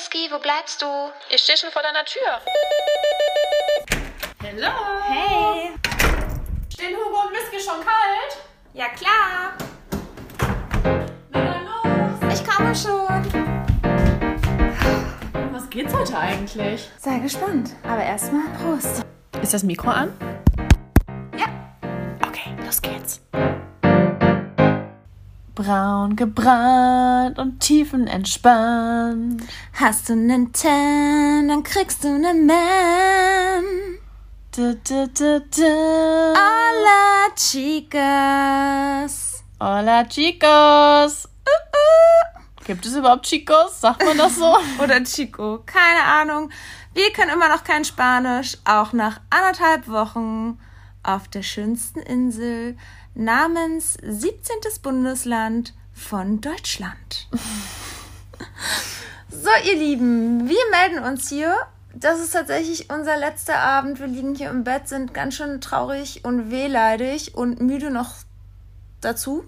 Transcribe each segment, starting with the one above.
Whisky, wo bleibst du? Ich stehe schon vor deiner Tür. Hallo. Hey. Stehen Hugo und Whisky schon kalt? Ja, klar. Na dann los. Ich komme schon. Was geht's heute eigentlich? Sei gespannt. Aber erstmal Prost. Ist das Mikro an? Ja. Okay, los geht's. Braun gebrannt und tiefenentspannt. Hast du nen Tan, dann kriegst du nen Man. Du, du, du, du. Hola, chicas. Hola, chicos. Uh, uh. Gibt es überhaupt Chicos? Sagt man das so? Oder Chico. Keine Ahnung. Wir können immer noch kein Spanisch. Auch nach anderthalb Wochen auf der schönsten Insel namens 17. Bundesland von Deutschland. so, ihr Lieben, wir melden uns hier. Das ist tatsächlich unser letzter Abend. Wir liegen hier im Bett, sind ganz schön traurig und wehleidig und müde noch dazu.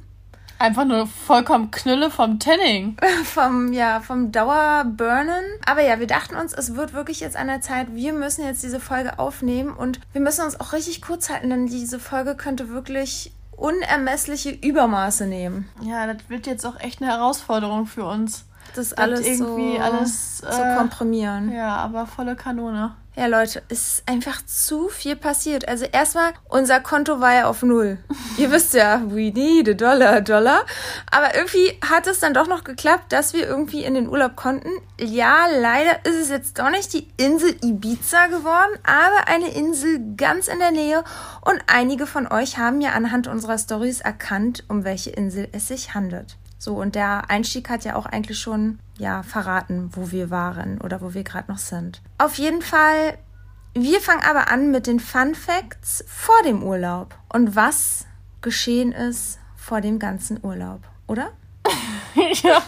Einfach nur vollkommen Knülle vom Tanning. vom, ja, vom Dauerburnen. Aber ja, wir dachten uns, es wird wirklich jetzt an der Zeit, wir müssen jetzt diese Folge aufnehmen und wir müssen uns auch richtig kurz halten, denn diese Folge könnte wirklich unermessliche Übermaße nehmen. Ja, das wird jetzt auch echt eine Herausforderung für uns. Das alles irgendwie so alles zu äh, komprimieren. Ja, aber volle Kanone. Ja, Leute, es ist einfach zu viel passiert. Also erstmal, unser Konto war ja auf Null. Ihr wisst ja, we need a dollar, dollar. Aber irgendwie hat es dann doch noch geklappt, dass wir irgendwie in den Urlaub konnten. Ja, leider ist es jetzt doch nicht die Insel Ibiza geworden, aber eine Insel ganz in der Nähe. Und einige von euch haben ja anhand unserer Stories erkannt, um welche Insel es sich handelt. So, und der Einstieg hat ja auch eigentlich schon, ja, verraten, wo wir waren oder wo wir gerade noch sind. Auf jeden Fall, wir fangen aber an mit den Fun Facts vor dem Urlaub und was geschehen ist vor dem ganzen Urlaub, oder? ja,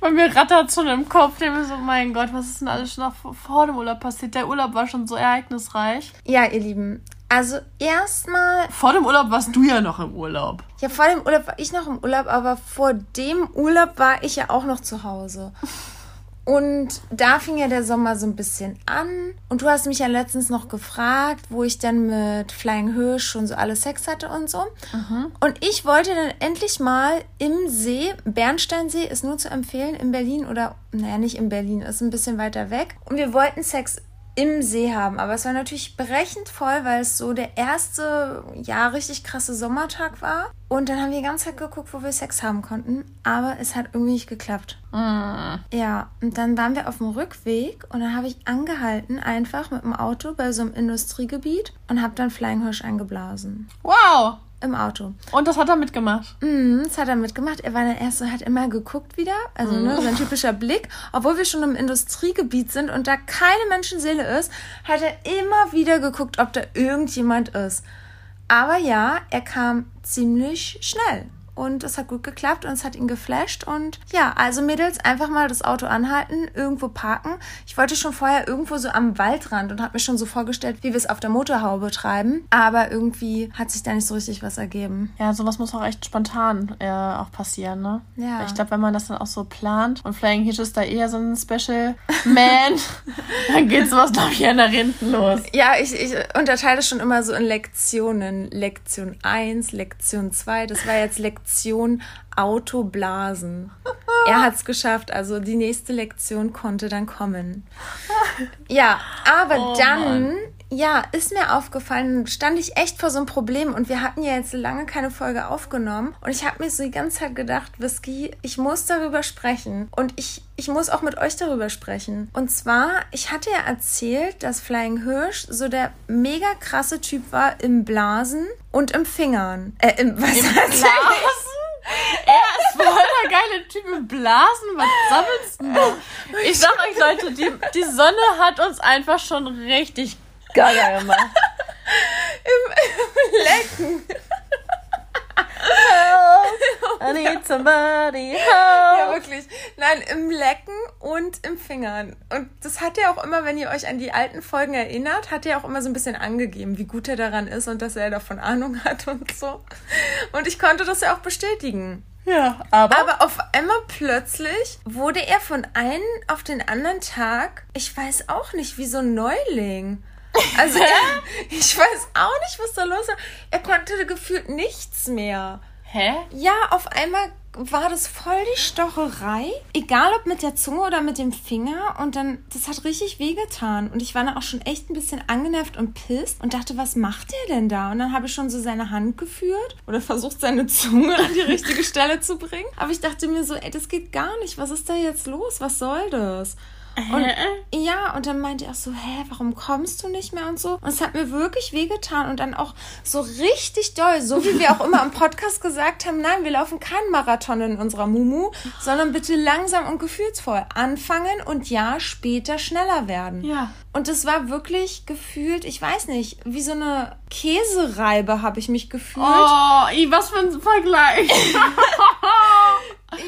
bei mir rattert schon im Kopf. Ich mir so, mein Gott, was ist denn alles schon noch vor dem Urlaub passiert? Der Urlaub war schon so ereignisreich. Ja, ihr Lieben. Also erstmal. Vor dem Urlaub warst du ja noch im Urlaub. Ja, vor dem Urlaub war ich noch im Urlaub, aber vor dem Urlaub war ich ja auch noch zu Hause. Und da fing ja der Sommer so ein bisschen an. Und du hast mich ja letztens noch gefragt, wo ich dann mit Flying Hirsch schon so alles Sex hatte und so. Mhm. Und ich wollte dann endlich mal im See, Bernsteinsee ist nur zu empfehlen, in Berlin oder, naja, nicht in Berlin, ist ein bisschen weiter weg. Und wir wollten Sex im See haben. Aber es war natürlich brechend voll, weil es so der erste, ja, richtig krasse Sommertag war. Und dann haben wir die ganze Zeit geguckt, wo wir Sex haben konnten. Aber es hat irgendwie nicht geklappt. Mm. Ja, und dann waren wir auf dem Rückweg und dann habe ich angehalten, einfach mit dem Auto bei so einem Industriegebiet und habe dann Flying Hirsch eingeblasen. Wow. Im Auto. Und das hat er mitgemacht. Mhm, das hat er mitgemacht. Er war dann erst so, hat immer geguckt wieder. Also, ne, so ein typischer Blick. Obwohl wir schon im Industriegebiet sind und da keine Menschenseele ist, hat er immer wieder geguckt, ob da irgendjemand ist. Aber ja, er kam ziemlich schnell. Und es hat gut geklappt und es hat ihn geflasht. Und ja, also Mädels, einfach mal das Auto anhalten, irgendwo parken. Ich wollte schon vorher irgendwo so am Waldrand und habe mir schon so vorgestellt, wie wir es auf der Motorhaube treiben. Aber irgendwie hat sich da nicht so richtig was ergeben. Ja, sowas muss auch echt spontan äh, auch passieren, ne? Ja. Ich glaube, wenn man das dann auch so plant und Flying Hitch ist da eher so ein Special Man, dann geht sowas, glaube ich, eher nach hinten los. Ja, ich, ich unterteile das schon immer so in Lektionen. Lektion 1, Lektion 2. Das war jetzt Lektion Autoblasen. Er hat es geschafft, also die nächste Lektion konnte dann kommen. Ja, aber Oh dann, Mann. Ja, ist mir aufgefallen, stand ich echt vor so einem Problem und wir hatten ja jetzt lange keine Folge aufgenommen und ich habe mir so die ganze Zeit gedacht, Whisky, ich muss darüber sprechen und ich, ich muss auch mit euch darüber sprechen. Und zwar, ich hatte ja erzählt, dass Flying Hirsch so der mega krasse Typ war im Blasen und im Fingern. Äh, im, was Im er- Blasen? Er ist voll der geile Typ im Blasen. Was sammelst du? Ich sag euch, Leute, die, die Sonne hat uns einfach schon richtig gaga gemacht. Lecken. I need somebody Ja, help. wirklich. Nein, im Lecken und im Fingern. Und das hat er auch immer, wenn ihr euch an die alten Folgen erinnert, hat er auch immer so ein bisschen angegeben, wie gut er daran ist und dass er davon Ahnung hat und so. Und ich konnte das ja auch bestätigen. Ja, aber. Aber auf einmal plötzlich wurde er von einem auf den anderen Tag, ich weiß auch nicht, wie so ein Neuling. Also er, ich weiß auch nicht, was da los war. Er konnte gefühlt nichts mehr. Hä? Ja, auf einmal war das voll die Stocherei. Egal ob mit der Zunge oder mit dem Finger. Und dann, das hat richtig wehgetan. Und ich war dann auch schon echt ein bisschen angenervt und pisst und dachte, was macht der denn da? Und dann habe ich schon so seine Hand geführt oder versucht, seine Zunge an die richtige Stelle zu bringen. Aber ich dachte mir so, ey, das geht gar nicht. Was ist da jetzt los? Was soll das? Und, ja, und dann meinte er so, hä, warum kommst du nicht mehr und so. Und es hat mir wirklich wehgetan und dann auch so richtig doll, so wie wir auch immer im Podcast gesagt haben, nein, wir laufen keinen Marathon in unserer Mumu, sondern bitte langsam und gefühlsvoll anfangen und ja, später schneller werden. Ja. Und es war wirklich gefühlt, ich weiß nicht, wie so eine Käsereibe habe ich mich gefühlt. Oh, i, was für ein Vergleich.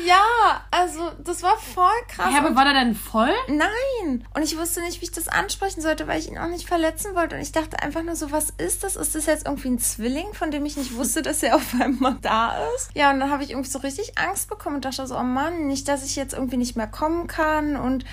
Ja, also das war voll krass. Ja, aber war der denn voll? Nein. Und ich wusste nicht, wie ich das ansprechen sollte, weil ich ihn auch nicht verletzen wollte. Und ich dachte einfach nur so, was ist das? Ist das jetzt irgendwie ein Zwilling, von dem ich nicht wusste, dass er auf einmal da ist? Ja, und dann habe ich irgendwie so richtig Angst bekommen und dachte so, oh Mann, nicht, dass ich jetzt irgendwie nicht mehr kommen kann. Und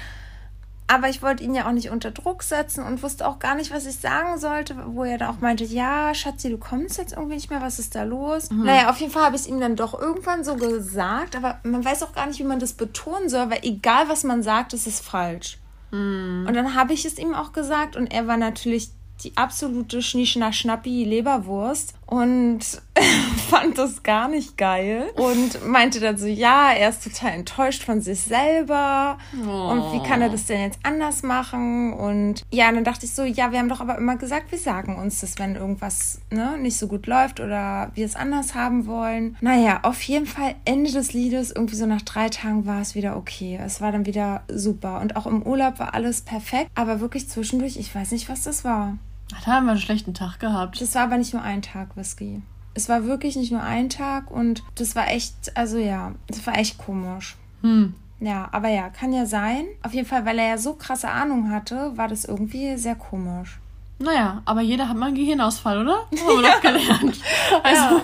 aber ich wollte ihn ja auch nicht unter Druck setzen und wusste auch gar nicht, was ich sagen sollte, wo er dann auch meinte, ja, Schatzi, du kommst jetzt irgendwie nicht mehr, was ist da los? Naja, auf jeden Fall habe ich es ihm dann doch irgendwann so gesagt, aber man weiß auch gar nicht, wie man das betonen soll, weil egal, was man sagt, es ist falsch. Und dann habe ich es ihm auch gesagt und er war natürlich die absolute Schnieschnack-Schnappi-Leberwurst und fand das gar nicht geil und meinte dann so, ja, er ist total enttäuscht von sich selber und wie kann er das denn jetzt anders machen und ja, dann dachte ich so, ja, wir haben doch aber immer gesagt, wir sagen uns das, wenn irgendwas ne, nicht so gut läuft oder wir es anders haben wollen. Naja, auf jeden Fall Ende des Liedes, irgendwie so nach drei Tagen war es wieder okay. Es war dann wieder super und auch im Urlaub war alles perfekt, aber wirklich zwischendurch, ich weiß nicht, was das war. Ach, Da haben wir einen schlechten Tag gehabt. Das war aber nicht nur ein Tag Whisky. Es war wirklich nicht nur ein Tag und das war echt, also ja, das war echt komisch. Hm. Ja, aber ja, kann ja sein. Auf jeden Fall, weil er ja so krasse Ahnung hatte, war das irgendwie sehr komisch. Naja, aber jeder hat mal einen Gehirnausfall, oder? Haben wir doch gelernt. Also,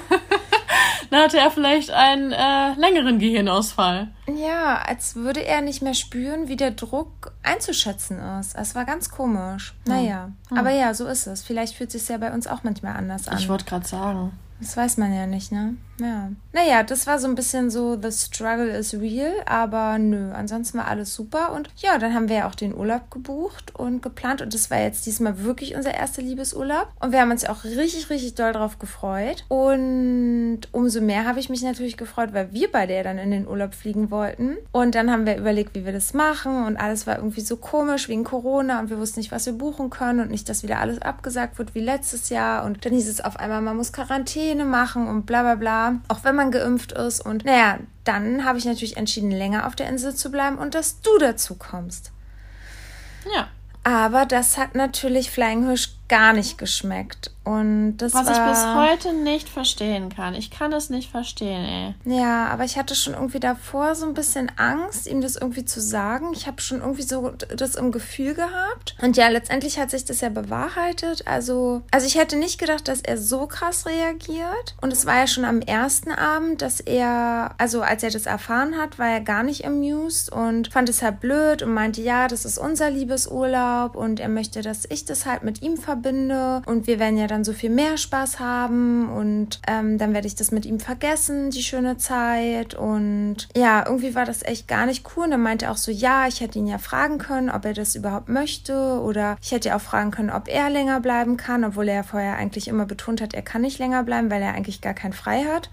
dann hatte er vielleicht einen äh, längeren Gehirnausfall. Ja, als würde er nicht mehr spüren, wie der Druck einzuschätzen ist. Es war ganz komisch. Naja, aber ja, so ist es. Vielleicht fühlt es sich ja bei uns auch manchmal anders an. Ich wollte gerade sagen. Das weiß man ja nicht, ne? Ja. Naja, das war so ein bisschen so, the struggle is real, aber nö, ansonsten war alles super. Und ja, dann haben wir ja auch den Urlaub gebucht und geplant. Und das war jetzt diesmal wirklich unser erster Liebesurlaub. Und wir haben uns auch richtig, richtig doll drauf gefreut. Und umso mehr habe ich mich natürlich gefreut, weil wir beide ja dann in den Urlaub fliegen wollten. Und dann haben wir überlegt, wie wir das machen. Und alles war irgendwie so komisch wegen Corona. Und wir wussten nicht, was wir buchen können. Und nicht, dass wieder alles abgesagt wird wie letztes Jahr. Und dann hieß es auf einmal, man muss Quarantäne machen und bla bla bla. Auch wenn man geimpft ist. Und naja, dann habe ich natürlich entschieden, länger auf der Insel zu bleiben und dass du dazu kommst. Ja. Aber das hat natürlich Flying Hirsch gar nicht geschmeckt. Und das Was war... ich bis heute nicht verstehen kann. Ich kann es nicht verstehen, ey. Ja, aber ich hatte schon irgendwie davor so ein bisschen Angst, ihm das irgendwie zu sagen. Ich habe schon irgendwie so das im Gefühl gehabt. Und ja, letztendlich hat sich das ja bewahrheitet. Also, also ich hätte nicht gedacht, dass er so krass reagiert. Und es war ja schon am ersten Abend, dass er, also als er das erfahren hat, war er gar nicht amused und fand es halt blöd und meinte, ja, das ist unser Liebesurlaub und er möchte, dass ich das halt mit ihm verbinde und wir werden ja dann so viel mehr Spaß haben und ähm, dann werde ich das mit ihm vergessen, die schöne Zeit und ja, irgendwie war das echt gar nicht cool und dann meinte er auch so, ja, ich hätte ihn ja fragen können, ob er das überhaupt möchte oder ich hätte auch fragen können, ob er länger bleiben kann, obwohl er ja vorher eigentlich immer betont hat, er kann nicht länger bleiben, weil er eigentlich gar keinen frei hat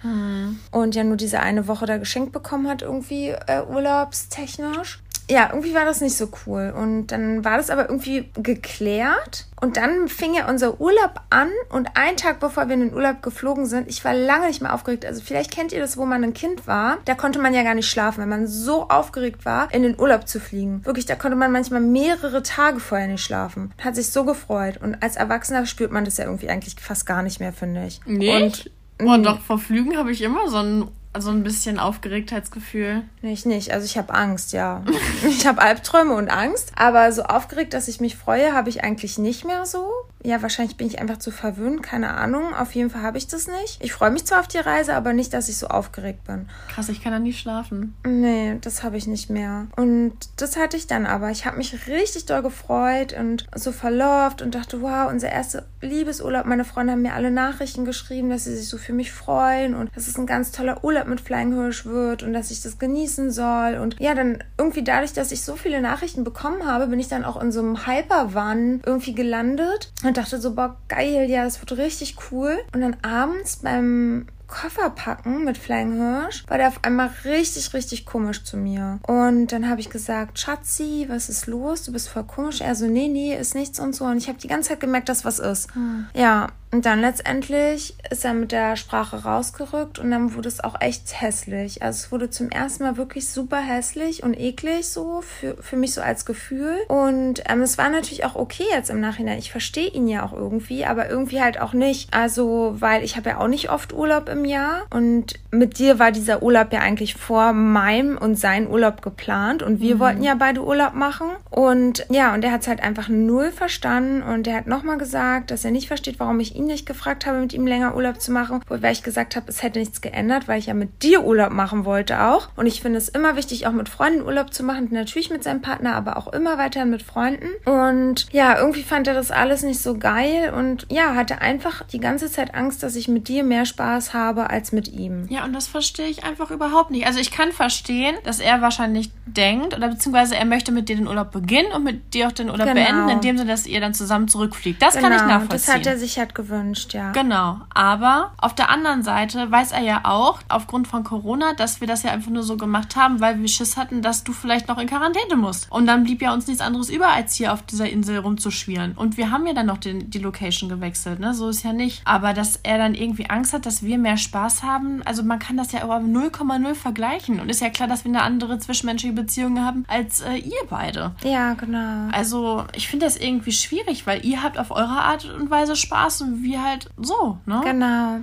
und ja nur diese eine Woche da geschenkt bekommen hat, irgendwie äh, urlaubstechnisch. Ja, irgendwie war das nicht so cool. Und dann war das aber irgendwie geklärt. Und dann fing ja unser Urlaub an. Und einen Tag bevor wir in den Urlaub geflogen sind, ich war lange nicht mehr aufgeregt. Also vielleicht kennt ihr das, wo man ein Kind war. Da konnte man ja gar nicht schlafen, weil man so aufgeregt war, in den Urlaub zu fliegen. Wirklich, da konnte man manchmal mehrere Tage vorher nicht schlafen. Hat sich so gefreut. Und als Erwachsener spürt man das ja irgendwie eigentlich fast gar nicht mehr, finde ich. Nicht? Und oh, doch, vor Flügen habe ich immer so ein, so ein bisschen Aufgeregtheitsgefühl. Nee, ich nicht. Also ich habe Angst, ja. ich habe Albträume und Angst. Aber so aufgeregt, dass ich mich freue, habe ich eigentlich nicht mehr so. Ja, wahrscheinlich bin ich einfach zu verwöhnt, keine Ahnung. Auf jeden Fall habe ich das nicht. Ich freue mich zwar auf die Reise, aber nicht, dass ich so aufgeregt bin. Krass, ich kann dann nie schlafen. Nee, das habe ich nicht mehr. Und das hatte ich dann aber. Ich habe mich richtig doll gefreut und so verlauft und dachte, wow, unser erster Liebesurlaub. Meine Freunde haben mir alle Nachrichten geschrieben, dass sie sich so für mich freuen und dass es ein ganz toller Urlaub mit Flying Hirsch wird und dass ich das genießen soll. Und ja, dann irgendwie dadurch, dass ich so viele Nachrichten bekommen habe, bin ich dann auch in so einem Hyperwan irgendwie gelandet und dachte so, boah, geil, ja, das wird richtig cool. Und dann abends beim Koffer packen mit Flying Hirsch, war der auf einmal richtig, richtig komisch zu mir. Und dann habe ich gesagt, Schatzi, was ist los? Du bist voll komisch. Er so, nee, nee, ist nichts und so. Und ich habe die ganze Zeit gemerkt, dass was ist. Hm. Ja, und dann letztendlich ist er mit der Sprache rausgerückt und dann wurde es auch echt hässlich. Also es wurde zum ersten Mal wirklich super hässlich und eklig so für, für mich so als Gefühl. Und ähm, es war natürlich auch okay jetzt im Nachhinein. Ich verstehe ihn ja auch irgendwie, aber irgendwie halt auch nicht. Also, weil ich habe ja auch nicht oft Urlaub im Jahr und mit dir war dieser Urlaub ja eigentlich vor meinem und seinem Urlaub geplant und wir mhm. wollten ja beide Urlaub machen. Und ja, und er hat es halt einfach null verstanden und er hat nochmal gesagt, dass er nicht versteht, warum ich ihn ihn nicht gefragt habe, mit ihm länger Urlaub zu machen, wobei ich gesagt habe, es hätte nichts geändert, weil ich ja mit dir Urlaub machen wollte auch. Und ich finde es immer wichtig, auch mit Freunden Urlaub zu machen, natürlich mit seinem Partner, aber auch immer weiter mit Freunden. Und ja, irgendwie fand er das alles nicht so geil und ja, hatte einfach die ganze Zeit Angst, dass ich mit dir mehr Spaß habe als mit ihm. Ja, und das verstehe ich einfach überhaupt nicht. Also ich kann verstehen, dass er wahrscheinlich denkt oder beziehungsweise er möchte mit dir den Urlaub beginnen und mit dir auch den Urlaub genau. beenden, in dem Sinne, dass ihr dann zusammen zurückfliegt. Das genau, kann ich genau, nachvollziehen. Das hat er sich halt gewünscht gewünscht, ja. Genau. Aber auf der anderen Seite weiß er ja auch, aufgrund von Corona, dass wir das ja einfach nur so gemacht haben, weil wir Schiss hatten, dass du vielleicht noch in Quarantäne musst. Und dann blieb ja uns nichts anderes über, als hier auf dieser Insel rumzuschwirren. Und wir haben ja dann noch den, die Location gewechselt, ne? So ist ja nicht. Aber dass er dann irgendwie Angst hat, dass wir mehr Spaß haben, also man kann das ja über 0,0 vergleichen. Und ist ja klar, dass wir eine andere zwischenmenschliche Beziehung haben als äh, ihr beide. Ja, genau. Also ich finde das irgendwie schwierig, weil ihr habt auf eure Art und Weise Spaß und wir halt so, ne? Genau.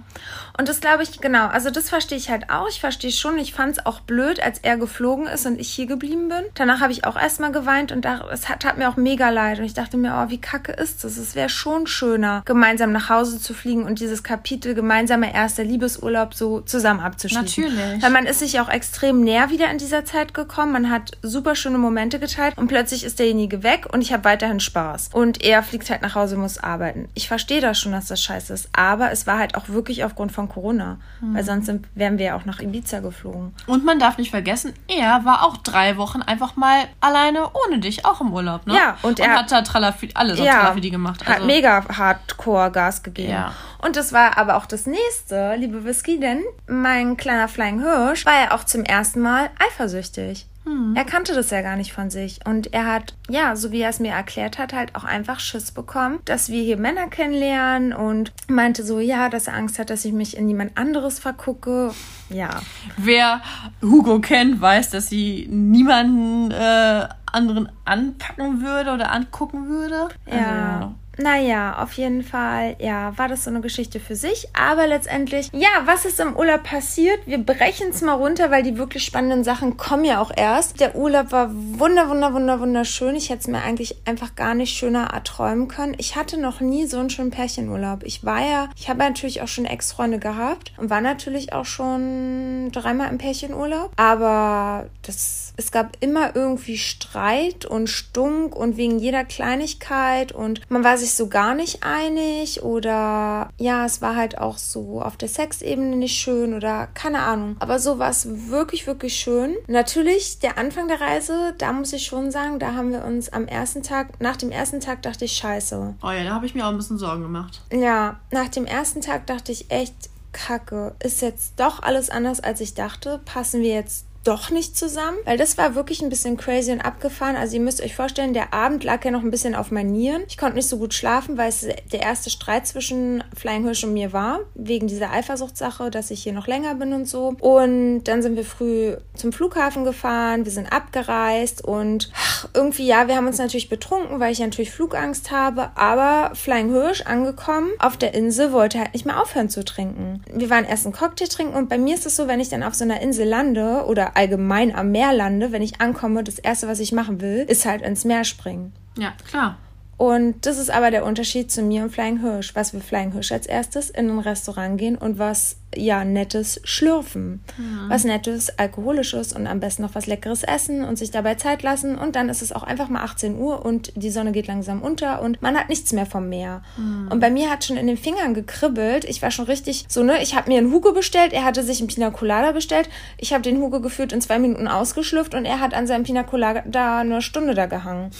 Und das glaube ich, genau, also das verstehe ich halt auch. Ich verstehe schon, ich fand es auch blöd, als er geflogen ist und ich hier geblieben bin. Danach habe ich auch erstmal geweint und da, es hat, hat mir auch mega leid. Und ich dachte mir, oh, wie kacke ist das? Es wäre schon schöner, gemeinsam nach Hause zu fliegen und dieses Kapitel gemeinsamer erster Liebesurlaub so zusammen abzuschließen. Natürlich. Weil man ist sich auch extrem näher wieder in dieser Zeit gekommen. Man hat super schöne Momente geteilt und plötzlich ist derjenige weg und ich habe weiterhin Spaß. Und er fliegt halt nach Hause, muss arbeiten. Ich verstehe das schon, dass das scheiße ist. Aber es war halt auch wirklich aufgrund von Corona. Mhm. Weil sonst sind, wären wir ja auch nach Ibiza geflogen. Und man darf nicht vergessen, er war auch drei Wochen einfach mal alleine ohne dich, auch im Urlaub, ne? Ja, und, und er hat da Tralafi, alles ja, Tralafidi gemacht. Also. Hat mega hardcore Gas gegeben. Ja. Und das war aber auch das nächste, liebe Whisky, denn mein kleiner Flying Hirsch war ja auch zum ersten Mal eifersüchtig. Hm. Er kannte das ja gar nicht von sich. Und er hat, ja, so wie er es mir erklärt hat, halt auch einfach Schiss bekommen, dass wir hier Männer kennenlernen und meinte so, ja, dass er Angst hat, dass ich mich in jemand anderes vergucke. Ja. Wer Hugo kennt, weiß, dass sie niemanden äh, anderen anpacken würde oder angucken würde. Ja. Also, naja, auf jeden Fall, ja, war das so eine Geschichte für sich. Aber letztendlich, ja, was ist im Urlaub passiert? Wir brechen es mal runter, weil die wirklich spannenden Sachen kommen ja auch erst. Der Urlaub war wunder, wunder, wunder, wunderschön. Ich hätte es mir eigentlich einfach gar nicht schöner erträumen können. Ich hatte noch nie so einen schönen Pärchenurlaub. Ich war ja, ich habe natürlich auch schon Ex-Freunde gehabt und war natürlich auch schon dreimal im Pärchenurlaub. Aber das, es gab immer irgendwie Streit und Stunk und wegen jeder Kleinigkeit und man war sich sich so gar nicht einig oder ja, es war halt auch so auf der Sexebene nicht schön oder keine Ahnung. Aber so war es wirklich, wirklich schön. Natürlich, der Anfang der Reise, da muss ich schon sagen, da haben wir uns am ersten Tag, nach dem ersten Tag dachte ich, scheiße. Oh ja, da habe ich mir auch ein bisschen Sorgen gemacht. Ja, nach dem ersten Tag dachte ich echt, Kacke, ist jetzt doch alles anders, als ich dachte. Passen wir jetzt doch nicht zusammen, weil das war wirklich ein bisschen crazy und abgefahren. Also ihr müsst euch vorstellen, der Abend lag ja noch ein bisschen auf meinen Nieren. Ich konnte nicht so gut schlafen, weil es der erste Streit zwischen Flying Hirsch und mir war, wegen dieser Eifersuchtssache, dass ich hier noch länger bin und so. Und dann sind wir früh zum Flughafen gefahren, wir sind abgereist und ach, irgendwie, ja, wir haben uns natürlich betrunken, weil ich ja natürlich Flugangst habe, aber Flying Hirsch angekommen auf der Insel wollte halt nicht mehr aufhören zu trinken. Wir waren erst einen Cocktail trinken und bei mir ist es so, wenn ich dann auf so einer Insel lande oder allgemein am Meer lande, wenn ich ankomme, das erste, was ich machen will, ist halt ins Meer springen. Ja, klar. Und das ist aber der Unterschied zu mir und Flying Hirsch. Was wir Flying Hirsch als erstes in ein Restaurant gehen und was ja nettes Schlürfen. Mhm. Was nettes, alkoholisches und am besten noch was leckeres essen und sich dabei Zeit lassen. Und dann ist es auch einfach mal 18 Uhr und die Sonne geht langsam unter und man hat nichts mehr vom Meer. Mhm. Und bei mir hat schon in den Fingern gekribbelt. Ich war schon richtig so, ne, ich habe mir einen Hugo bestellt, er hatte sich einen Pina Colada bestellt. Ich habe den Hugo geführt in zwei Minuten ausgeschlüpft und er hat an seinem Pina Colada eine Stunde da gehangen.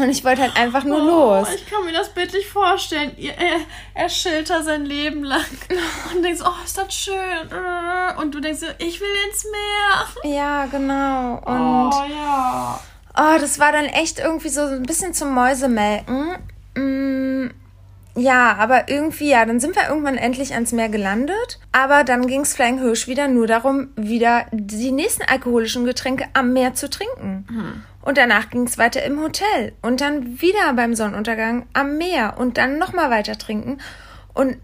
Und ich wollte halt einfach nur oh, los. Ich kann mir das bildlich vorstellen. Er, er schildert sein Leben lang und denkst, oh, ist das schön. Und du denkst, ich will ins Meer. Ja, genau. Und oh, ja. Oh, das war dann echt irgendwie so ein bisschen zum Mäusemelken. Mm, ja, aber irgendwie, ja, dann sind wir irgendwann endlich ans Meer gelandet. Aber dann ging es Flying Hirsch wieder nur darum, wieder die nächsten alkoholischen Getränke am Meer zu trinken. Mhm. Und danach ging es weiter im Hotel und dann wieder beim Sonnenuntergang am Meer und dann nochmal weiter trinken. Und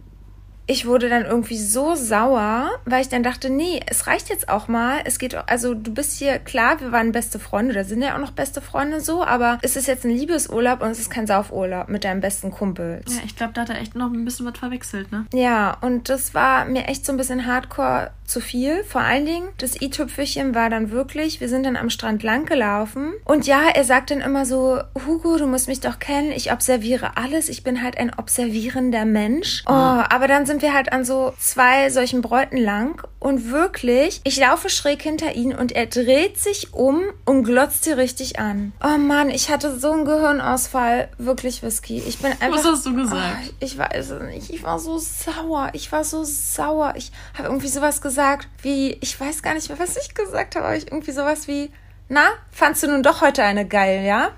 ich wurde dann irgendwie so sauer, weil ich dann dachte, nee, es reicht jetzt auch mal. Es geht, also du bist hier, klar, wir waren beste Freunde, da sind ja auch noch beste Freunde so, aber es ist jetzt ein Liebesurlaub und es ist kein Saufurlaub mit deinem besten Kumpel. Ja, ich glaube, da hat er echt noch ein bisschen was verwechselt, ne? Ja, und das war mir echt so ein bisschen hardcore zu viel. Vor allen Dingen, das i-Tüpfelchen war dann wirklich, wir sind dann am Strand lang gelaufen. Und ja, er sagt dann immer so, Hugo, du musst mich doch kennen, ich observiere alles, ich bin halt ein observierender Mensch. Oh, aber dann sind wir halt an so zwei solchen Bräuten lang und wirklich, ich laufe schräg hinter ihn und er dreht sich um und glotzt sie richtig an. Oh Mann, ich hatte so einen Gehirnausfall. Wirklich Whisky. Ich bin einfach. Was hast du gesagt? Oh, ich weiß es nicht. Ich war so sauer. Ich war so sauer. Ich habe irgendwie sowas gesagt wie, ich weiß gar nicht mehr, was ich gesagt habe, aber ich irgendwie sowas wie, na, fandst du nun doch heute eine geil, ja?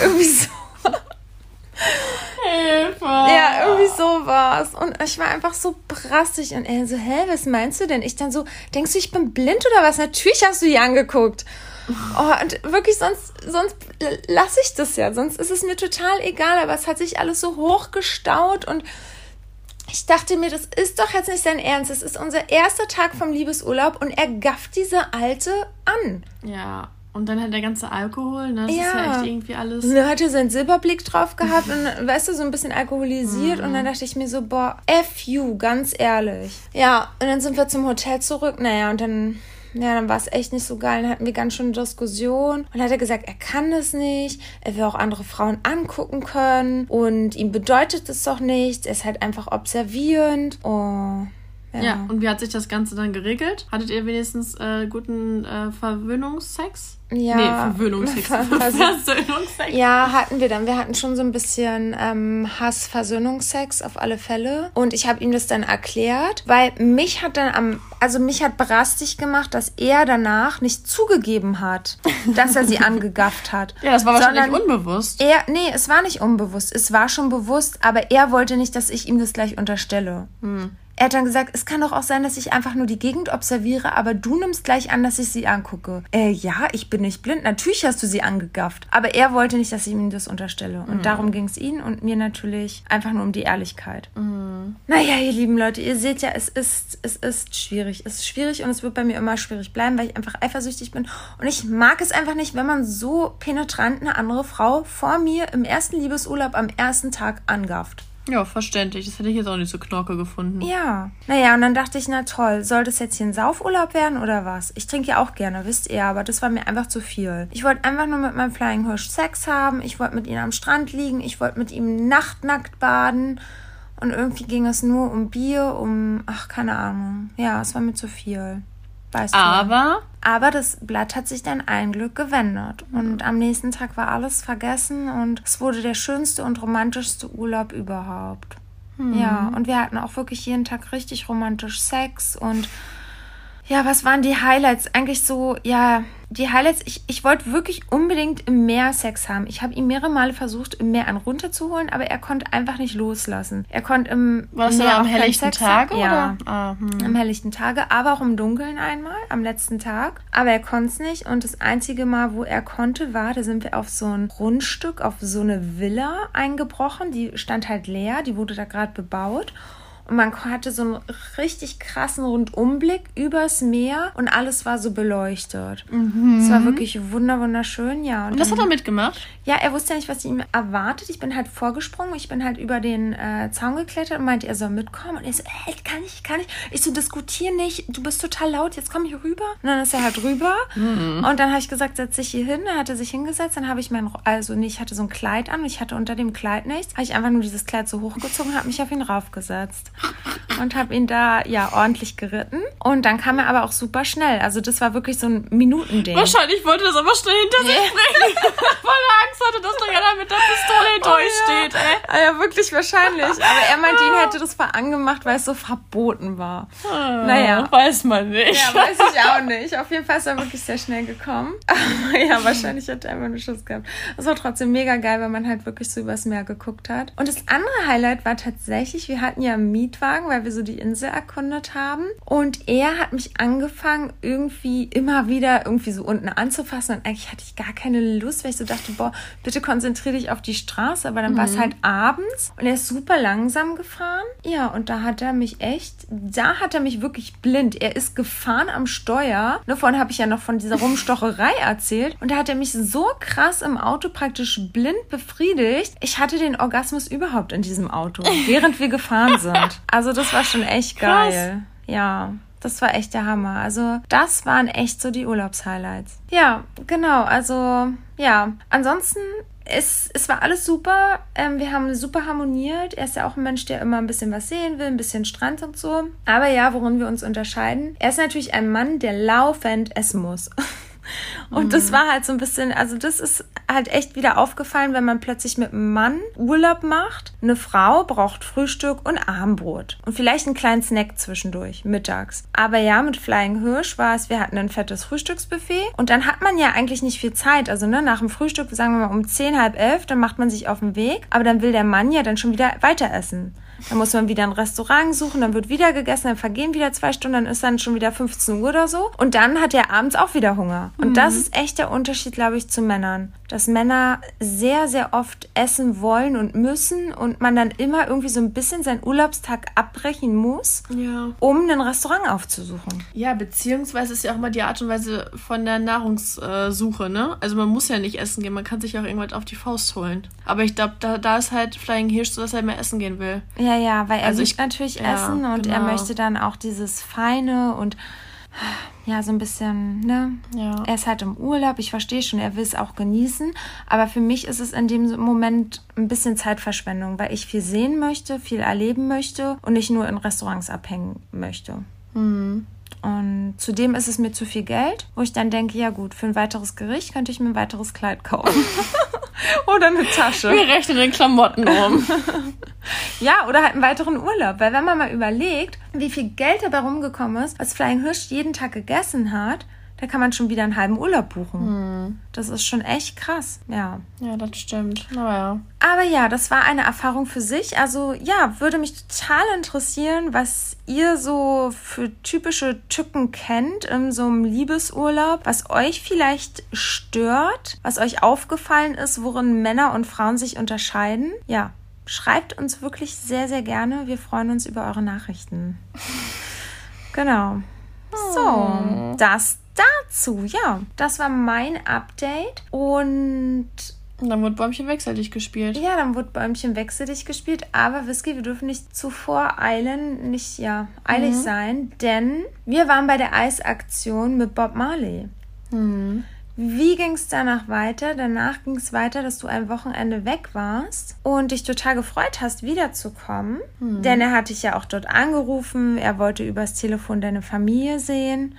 Irgendwie so. Hilfe! Ja, irgendwie so war's. Und ich war einfach so brassig. Und er so, hä, was meinst du denn? Ich dann so, denkst du, ich bin blind oder was? Natürlich hast du die angeguckt. Oh, und wirklich, sonst, sonst lasse ich das ja. Sonst ist es mir total egal. Aber es hat sich alles so hochgestaut und ich dachte mir, das ist doch jetzt nicht sein Ernst. Es ist unser erster Tag vom Liebesurlaub und er gafft diese Alte an. Ja. Und dann hat der ganze Alkohol, ne? Das ja. ist ja echt irgendwie alles. Und dann hat er seinen Silberblick drauf gehabt und, weißt du, so ein bisschen alkoholisiert. Mhm. Und dann dachte ich mir so, boah, F you, ganz ehrlich. Ja, und dann sind wir zum Hotel zurück. Naja, und dann ja, dann war es echt nicht so geil. Dann hatten wir ganz schön Diskussion. Und dann hat er gesagt, er kann es nicht. Er will auch andere Frauen angucken können. Und ihm bedeutet es doch nichts. Er ist halt einfach observierend. Oh. Ja. und wie hat sich das Ganze dann geregelt? Hattet ihr wenigstens äh, guten äh, Verwöhnungsex? Ja. Nee, Verwöhnungsex. Versöhnungsex. Ja, hatten wir dann. Wir hatten schon so ein bisschen ähm, Hass-Versöhnungsex auf alle Fälle. Und ich habe ihm das dann erklärt, weil mich hat dann am, also mich hat berastig gemacht, dass er danach nicht zugegeben hat, dass er sie angegafft hat. Ja, das war wahrscheinlich unbewusst. Er, nee, es war nicht unbewusst. Es war schon bewusst, aber er wollte nicht, dass ich ihm das gleich unterstelle. Hm. Er hat dann gesagt, es kann doch auch sein, dass ich einfach nur die Gegend observiere, aber du nimmst gleich an, dass ich sie angucke. Äh, ja, ich bin nicht blind. Natürlich hast du sie angegafft. Aber er wollte nicht, dass ich ihm das unterstelle. Und mhm. darum ging es ihm und mir natürlich einfach nur um die Ehrlichkeit. Mhm. Naja, ihr lieben Leute, ihr seht ja, es ist, es ist schwierig. Es ist schwierig und es wird bei mir immer schwierig bleiben, weil ich einfach eifersüchtig bin. Und ich mag es einfach nicht, wenn man so penetrant eine andere Frau vor mir im ersten Liebesurlaub am ersten Tag angafft. Ja, verständlich. Das hätte ich jetzt auch nicht so knorke gefunden. Ja. Naja, und dann dachte ich, na toll, soll das jetzt hier ein Saufurlaub werden oder was? Ich trinke ja auch gerne, wisst ihr, aber das war mir einfach zu viel. Ich wollte einfach nur mit meinem Flying Hirsch Sex haben. Ich wollte mit ihm am Strand liegen. Ich wollte mit ihm nachtnackt baden. Und irgendwie ging es nur um Bier, um, ach, keine Ahnung. Ja, es war mir zu viel. Weißt aber. Du. Aber das Blatt hat sich dann ein Glück gewendet. Und am nächsten Tag war alles vergessen und es wurde der schönste und romantischste Urlaub überhaupt. Hm. Ja, und wir hatten auch wirklich jeden Tag richtig romantisch Sex und ja, was waren die Highlights? Eigentlich so, ja, die Highlights, ich, ich wollte wirklich unbedingt im Meer Sex haben. Ich habe ihn mehrere Male versucht, im Meer einen runterzuholen, aber er konnte einfach nicht loslassen. Er konnte im War das Meer am helllichten Tage? Ja, ah, hm. am helllichten Tage, aber auch im Dunkeln einmal, am letzten Tag. Aber er konnte es nicht und das einzige Mal, wo er konnte, war, da sind wir auf so ein Grundstück, auf so eine Villa eingebrochen. Die stand halt leer, die wurde da gerade bebaut. Und man hatte so einen richtig krassen Rundumblick übers Meer und alles war so beleuchtet. Es war wirklich wunder wunderschön, ja. Und das hat er mitgemacht? Ja, er wusste ja nicht, was ihm erwartet. Ich bin halt vorgesprungen, ich bin halt über den äh, Zaun geklettert und meinte, er soll mitkommen. Und er so, ey, kann ich, kann ich? Ich so, diskutier nicht, du bist total laut, jetzt komm hier rüber. Und dann ist er halt rüber. Und dann habe ich gesagt, setz dich hier hin. Dann hat er sich hingesetzt, dann habe ich mein, also nee, ich hatte so ein Kleid an, ich hatte unter dem Kleid nichts. Habe ich einfach nur dieses Kleid so hochgezogen und habe mich auf ihn raufgesetzt. Und habe ihn da, ja, ordentlich geritten. Und dann kam er aber auch super schnell. Also das war wirklich so ein Minutending. Wahrscheinlich wollte das aber schnell hinter sich bringen, weil er Angst hatte, dass da einer mit der Pistole hinter euch Oh ja. steht, ey. Ah, ja, wirklich wahrscheinlich. Aber er meinte, ihn hätte das angemacht, weil es so verboten war. Naja. Weiß man nicht. Ja, weiß ich auch nicht. Auf jeden Fall ist er wirklich sehr schnell gekommen. Aber ja, wahrscheinlich hat er einfach einen Schuss gehabt. Das war trotzdem mega geil, weil man halt wirklich so übers Meer geguckt hat. Und das andere Highlight war tatsächlich, wir hatten ja einen Mietwagen, weil wir so die Insel erkundet haben. Und er hat mich angefangen, irgendwie immer wieder irgendwie so unten anzufassen. Und eigentlich hatte ich gar keine Lust, weil ich so dachte, boah, bitte konzentriere dich auf die Straße. Aber dann war es halt abends und er ist super langsam gefahren. Ja, und da hat er mich echt, da hat er mich wirklich blind. Er ist gefahren am Steuer. Ne, vorhin habe ich ja noch von dieser Rumstocherei erzählt. Und da hat er mich so krass im Auto praktisch blind befriedigt. Ich hatte den Orgasmus überhaupt in diesem Auto, während wir gefahren sind. Also das war schon echt Krass. geil. Ja. Das war echt der Hammer. Also, das waren echt so die Urlaubshighlights. Ja, genau. Also, ja. Ansonsten, es, es war alles super. Ähm, wir haben super harmoniert. Er ist ja auch ein Mensch, der immer ein bisschen was sehen will, ein bisschen Strand und so. Aber ja, worin wir uns unterscheiden. Er ist natürlich ein Mann, der laufend essen muss. Und das war halt so ein bisschen, also das ist halt echt wieder aufgefallen, wenn man plötzlich mit einem Mann Urlaub macht. Eine Frau braucht Frühstück und Abendbrot und vielleicht einen kleinen Snack zwischendurch, mittags. Aber ja, mit Flying Hirsch war es, wir hatten ein fettes Frühstücksbuffet und dann hat man ja eigentlich nicht viel Zeit. Also ne, nach dem Frühstück, sagen wir mal um 10, halb elf, dann macht man sich auf den Weg. Aber dann will der Mann ja dann schon wieder weiter essen. Dann muss man wieder ein Restaurant suchen, dann wird wieder gegessen, dann vergehen wieder zwei Stunden, dann ist dann schon wieder 15 Uhr oder so. Und dann hat er abends auch wieder Hunger. Und das ist echt der Unterschied, glaube ich, zu Männern. Dass Männer sehr, sehr oft essen wollen und müssen und man dann immer irgendwie so ein bisschen seinen Urlaubstag abbrechen muss, Ja. um ein Restaurant aufzusuchen. Ja, beziehungsweise ist ja auch mal die Art und Weise von der Nahrungssuche, ne? Also man muss ja nicht essen gehen, man kann sich auch irgendwas auf die Faust holen. Aber ich glaube, da, da ist halt Flying Hirsch so, dass er mehr essen gehen will. Ja, ja, weil er Also ich- natürlich ja, Essen und er genau. möchte dann auch dieses Feine und ja, so ein bisschen, ne? Ja. Er ist halt im Urlaub, ich verstehe schon, er will es auch genießen, aber für mich ist es in dem Moment ein bisschen Zeitverschwendung, weil ich viel sehen möchte, viel erleben möchte und nicht nur in Restaurants abhängen möchte. Mhm. Und zudem ist es mir zu viel Geld, wo ich dann denke, ja gut, für ein weiteres Gericht könnte ich mir ein weiteres Kleid kaufen. Oder eine Tasche. Wir rechnen in Klamotten um. Ja, oder halt einen weiteren Urlaub. Weil wenn man mal überlegt, wie viel Geld dabei rumgekommen ist, was Flying Hirsch jeden Tag gegessen hat, da kann man schon wieder einen halben Urlaub buchen. Das ist schon echt krass, ja. ja, das stimmt. Aber ja. Aber ja, das war eine Erfahrung für sich. Also ja, würde mich total interessieren, was ihr so für typische Tücken kennt in so einem Liebesurlaub, was euch vielleicht stört, was euch aufgefallen ist, worin Männer und Frauen sich unterscheiden. Ja, schreibt uns wirklich sehr, sehr gerne. Wir freuen uns über eure Nachrichten. Genau. So, das dazu, ja. Das war mein Update und Und dann wurde Bäumchen wechselig gespielt. ja, dann wurde Bäumchen wechsel dich gespielt, aber Whisky, wir dürfen nicht zu voreilen, nicht ja, eilig sein, denn wir waren bei der Eisaktion mit Bob Marley. Wie ging es danach weiter? Danach ging es weiter, dass du ein Wochenende weg warst und dich total gefreut hast, wiederzukommen. Denn er hat dich ja auch dort angerufen. Er wollte übers Telefon deine Familie sehen.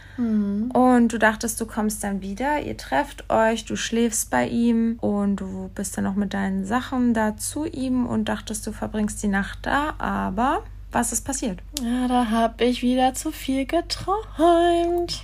Und du dachtest, du kommst dann wieder. Ihr trefft euch, du schläfst bei ihm und du bist dann noch mit deinen Sachen da zu ihm und dachtest, du verbringst die Nacht da. Aber was ist passiert? Ja, da hab ich wieder zu viel geträumt.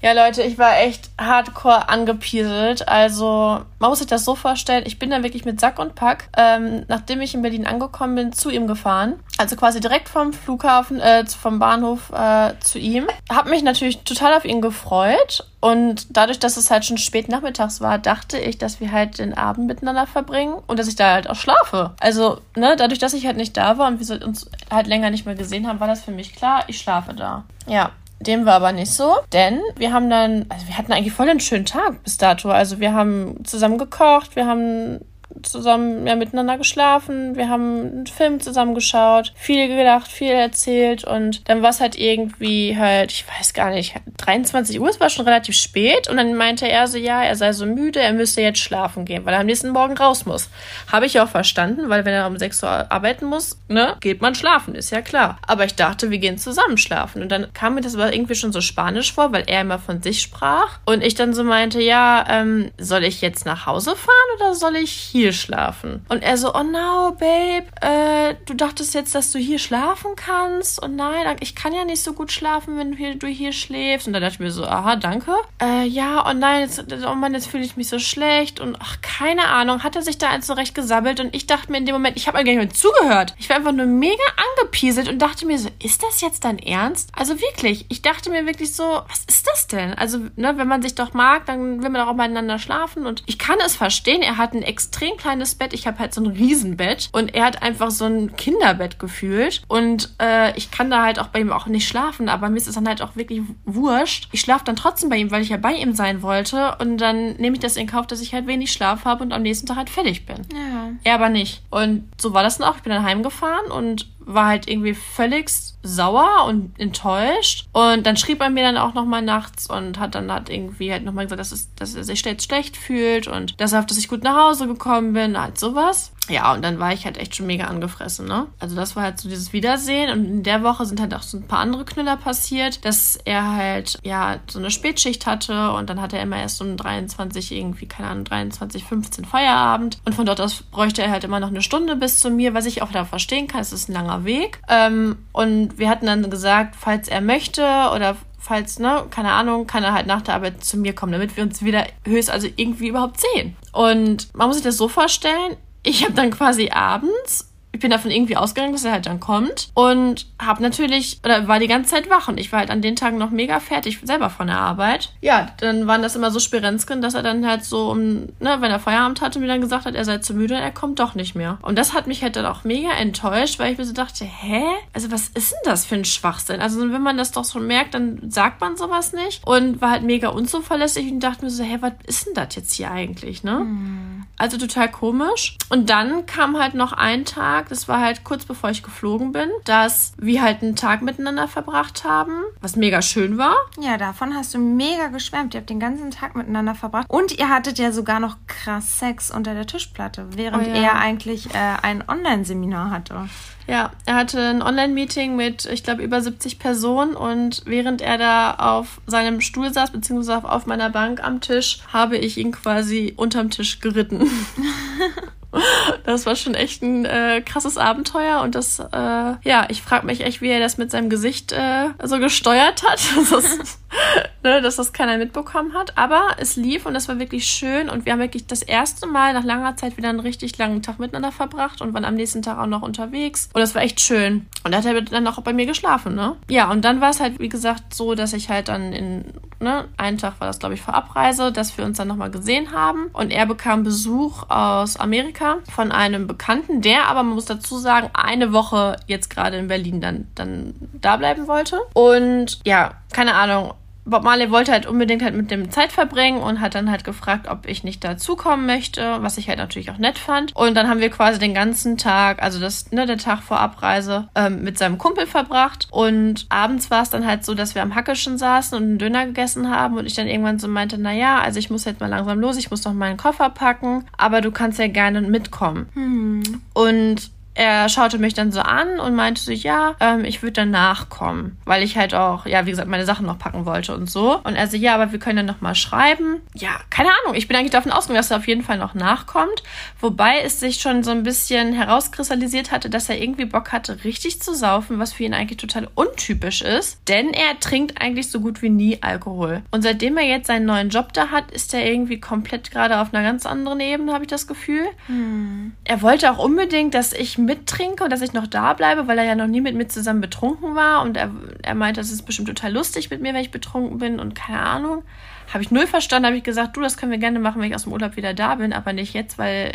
Ja, Leute, ich war echt hardcore angepieselt. Also, man muss sich das so vorstellen, ich bin dann wirklich mit Sack und Pack, ähm, nachdem ich in Berlin angekommen bin, zu ihm gefahren. Also quasi direkt vom Flughafen, äh, vom Bahnhof äh, zu ihm. Hab mich natürlich total auf ihn gefreut. Und dadurch, dass es halt schon spät nachmittags war, dachte ich, dass wir halt den Abend miteinander verbringen und dass ich da halt auch schlafe. Also, ne, dadurch, dass ich halt nicht da war und wir uns halt länger nicht mehr gesehen haben, war das für mich klar, ich schlafe da. Ja, dem war aber nicht so, denn wir haben dann, also wir hatten eigentlich voll einen schönen Tag bis dato. Also wir haben zusammen gekocht, wir haben zusammen ja, miteinander geschlafen, wir haben einen Film zusammen geschaut, viel gedacht, viel erzählt und dann war es halt irgendwie halt, ich weiß gar nicht, 23 Uhr, es war schon relativ spät und dann meinte er so, ja, er sei so müde, er müsste jetzt schlafen gehen, weil er am nächsten Morgen raus muss. Habe ich auch verstanden, weil wenn er um 6 Uhr arbeiten muss, ne, geht man schlafen, ist ja klar. Aber ich dachte, wir gehen zusammen schlafen und dann kam mir das aber irgendwie schon so spanisch vor, weil er immer von sich sprach und ich dann so meinte, ja, ähm, soll ich jetzt nach Hause fahren oder soll ich hier schlafen. Und er so, oh no, Babe, äh, du dachtest jetzt, dass du hier schlafen kannst? Und nein, ich kann ja nicht so gut schlafen, wenn du hier, du hier schläfst. Und da dachte ich mir so, aha, danke. Äh, ja, oh nein, jetzt, oh Mann, jetzt fühle ich mich so schlecht. Und ach, keine Ahnung, hat er sich da eins zurecht gesabbelt. Und ich dachte mir in dem Moment, ich habe gar nicht mehr zugehört. Ich war einfach nur mega angepieselt und dachte mir so, ist das jetzt dein Ernst? Also wirklich, ich dachte mir wirklich so, was ist das denn? Also, ne, wenn man sich doch mag, dann will man doch auch miteinander schlafen. Und ich kann es verstehen, er hat ein extrem kleines Bett, ich habe halt so ein Riesenbett und er hat einfach so ein Kinderbett gefühlt und äh, ich kann da halt auch bei ihm auch nicht schlafen, aber mir ist es dann halt auch wirklich wurscht. Ich schlafe dann trotzdem bei ihm, weil ich ja bei ihm sein wollte und dann nehme ich das in Kauf, dass ich halt wenig Schlaf habe und am nächsten Tag halt fertig bin. Ja. Er aber nicht. Und so war das dann auch. Ich bin dann heimgefahren und war halt irgendwie völlig sauer und enttäuscht. Und dann schrieb er mir dann auch nochmal nachts und hat dann hat irgendwie halt nochmal gesagt, dass, es, dass er sich jetzt schlecht fühlt und dass er dass ich gut nach Hause gekommen bin, halt sowas. Ja, und dann war ich halt echt schon mega angefressen, ne? Also das war halt so dieses Wiedersehen und in der Woche sind halt auch so ein paar andere Knüller passiert, dass er halt, ja, so eine Spätschicht hatte und dann hatte er immer erst um 23 irgendwie, keine Ahnung, 23, 15 Feierabend und von dort aus bräuchte er halt immer noch eine Stunde bis zu mir, was ich auch da verstehen kann, es ist ein langer Weg. Ähm, und wir hatten dann gesagt, falls er möchte oder falls, ne, keine Ahnung, kann er halt nach der Arbeit zu mir kommen, damit wir uns wieder höchst, also irgendwie überhaupt sehen. Und man muss sich das so vorstellen, ich habe dann quasi abends ich bin davon irgendwie ausgegangen, dass er halt dann kommt und habe natürlich oder war die ganze Zeit wach und ich war halt an den Tagen noch mega fertig selber von der Arbeit. Ja, dann waren das immer so Spirenzken, dass er dann halt so um, ne, wenn er Feierabend hatte, mir dann gesagt hat, er sei zu müde und er kommt doch nicht mehr. Und das hat mich halt dann auch mega enttäuscht, weil ich mir so dachte, hä? Also was ist denn das für ein Schwachsinn? Also wenn man das doch schon merkt, dann sagt man sowas nicht und war halt mega unzuverlässig und dachte mir so, hä, was ist denn das jetzt hier eigentlich, ne? Hm. Also total komisch. Und dann kam halt noch ein Tag, Tag, das war halt kurz bevor ich geflogen bin, dass wir halt einen Tag miteinander verbracht haben, was mega schön war. Ja, davon hast du mega geschwärmt. Ihr habt den ganzen Tag miteinander verbracht. Und ihr hattet ja sogar noch krass Sex unter der Tischplatte, während oh ja. er eigentlich äh, ein Online-Seminar hatte. Ja, er hatte ein Online-Meeting mit, ich glaube, über 70 Personen und während er da auf seinem Stuhl saß, beziehungsweise auf meiner Bank am Tisch, habe ich ihn quasi unterm Tisch geritten. Das war schon echt ein äh, krasses Abenteuer und das, äh, ja, ich frage mich echt, wie er das mit seinem Gesicht äh, so gesteuert hat, dass das, ne, dass das keiner mitbekommen hat. Aber es lief und das war wirklich schön und wir haben wirklich das erste Mal nach langer Zeit wieder einen richtig langen Tag miteinander verbracht und waren am nächsten Tag auch noch unterwegs und das war echt schön. Und da hat er dann auch bei mir geschlafen, ne? Ja, und dann war es halt, wie gesagt, so, dass ich halt dann in, ne, einen Tag war das, glaube ich, vor Abreise, dass wir uns dann nochmal gesehen haben und er bekam Besuch aus Amerika Amerika von einem Bekannten, der aber, man muss dazu sagen, eine Woche jetzt gerade in Berlin dann, dann da bleiben wollte. Und ja, keine Ahnung, Bob Marley wollte halt unbedingt halt mit dem Zeit verbringen und hat dann halt gefragt, ob ich nicht dazukommen möchte, was ich halt natürlich auch nett fand. Und dann haben wir quasi den ganzen Tag, also das, ne, der Tag vor Abreise, ähm, mit seinem Kumpel verbracht. Und abends war es dann halt so, dass wir am Hackischen saßen und einen Döner gegessen haben und ich dann irgendwann so meinte, na ja, also ich muss jetzt mal langsam los, ich muss noch meinen Koffer packen, aber du kannst ja gerne mitkommen. Hm. Und er schaute mich dann so an und meinte so, ja, ähm, ich würde dann nachkommen, weil ich halt auch, ja, wie gesagt, meine Sachen noch packen wollte und so. Und er so, ja, aber wir können dann nochmal schreiben. Ja, keine Ahnung, ich bin eigentlich davon ausgegangen, dass er auf jeden Fall noch nachkommt. Wobei es sich schon so ein bisschen herauskristallisiert hatte, dass er irgendwie Bock hatte, richtig zu saufen, was für ihn eigentlich total untypisch ist. Denn er trinkt eigentlich so gut wie nie Alkohol. Und seitdem er jetzt seinen neuen Job da hat, ist er irgendwie komplett gerade auf einer ganz anderen Ebene, habe ich das Gefühl. Hm. Er wollte auch unbedingt, dass ich mittrinke und dass ich noch da bleibe, weil er ja noch nie mit mir zusammen betrunken war. Und er, er meinte, das ist bestimmt total lustig mit mir, wenn ich betrunken bin und keine Ahnung. Habe ich null verstanden, habe ich gesagt, du, das können wir gerne machen, wenn ich aus dem Urlaub wieder da bin, aber nicht jetzt, weil,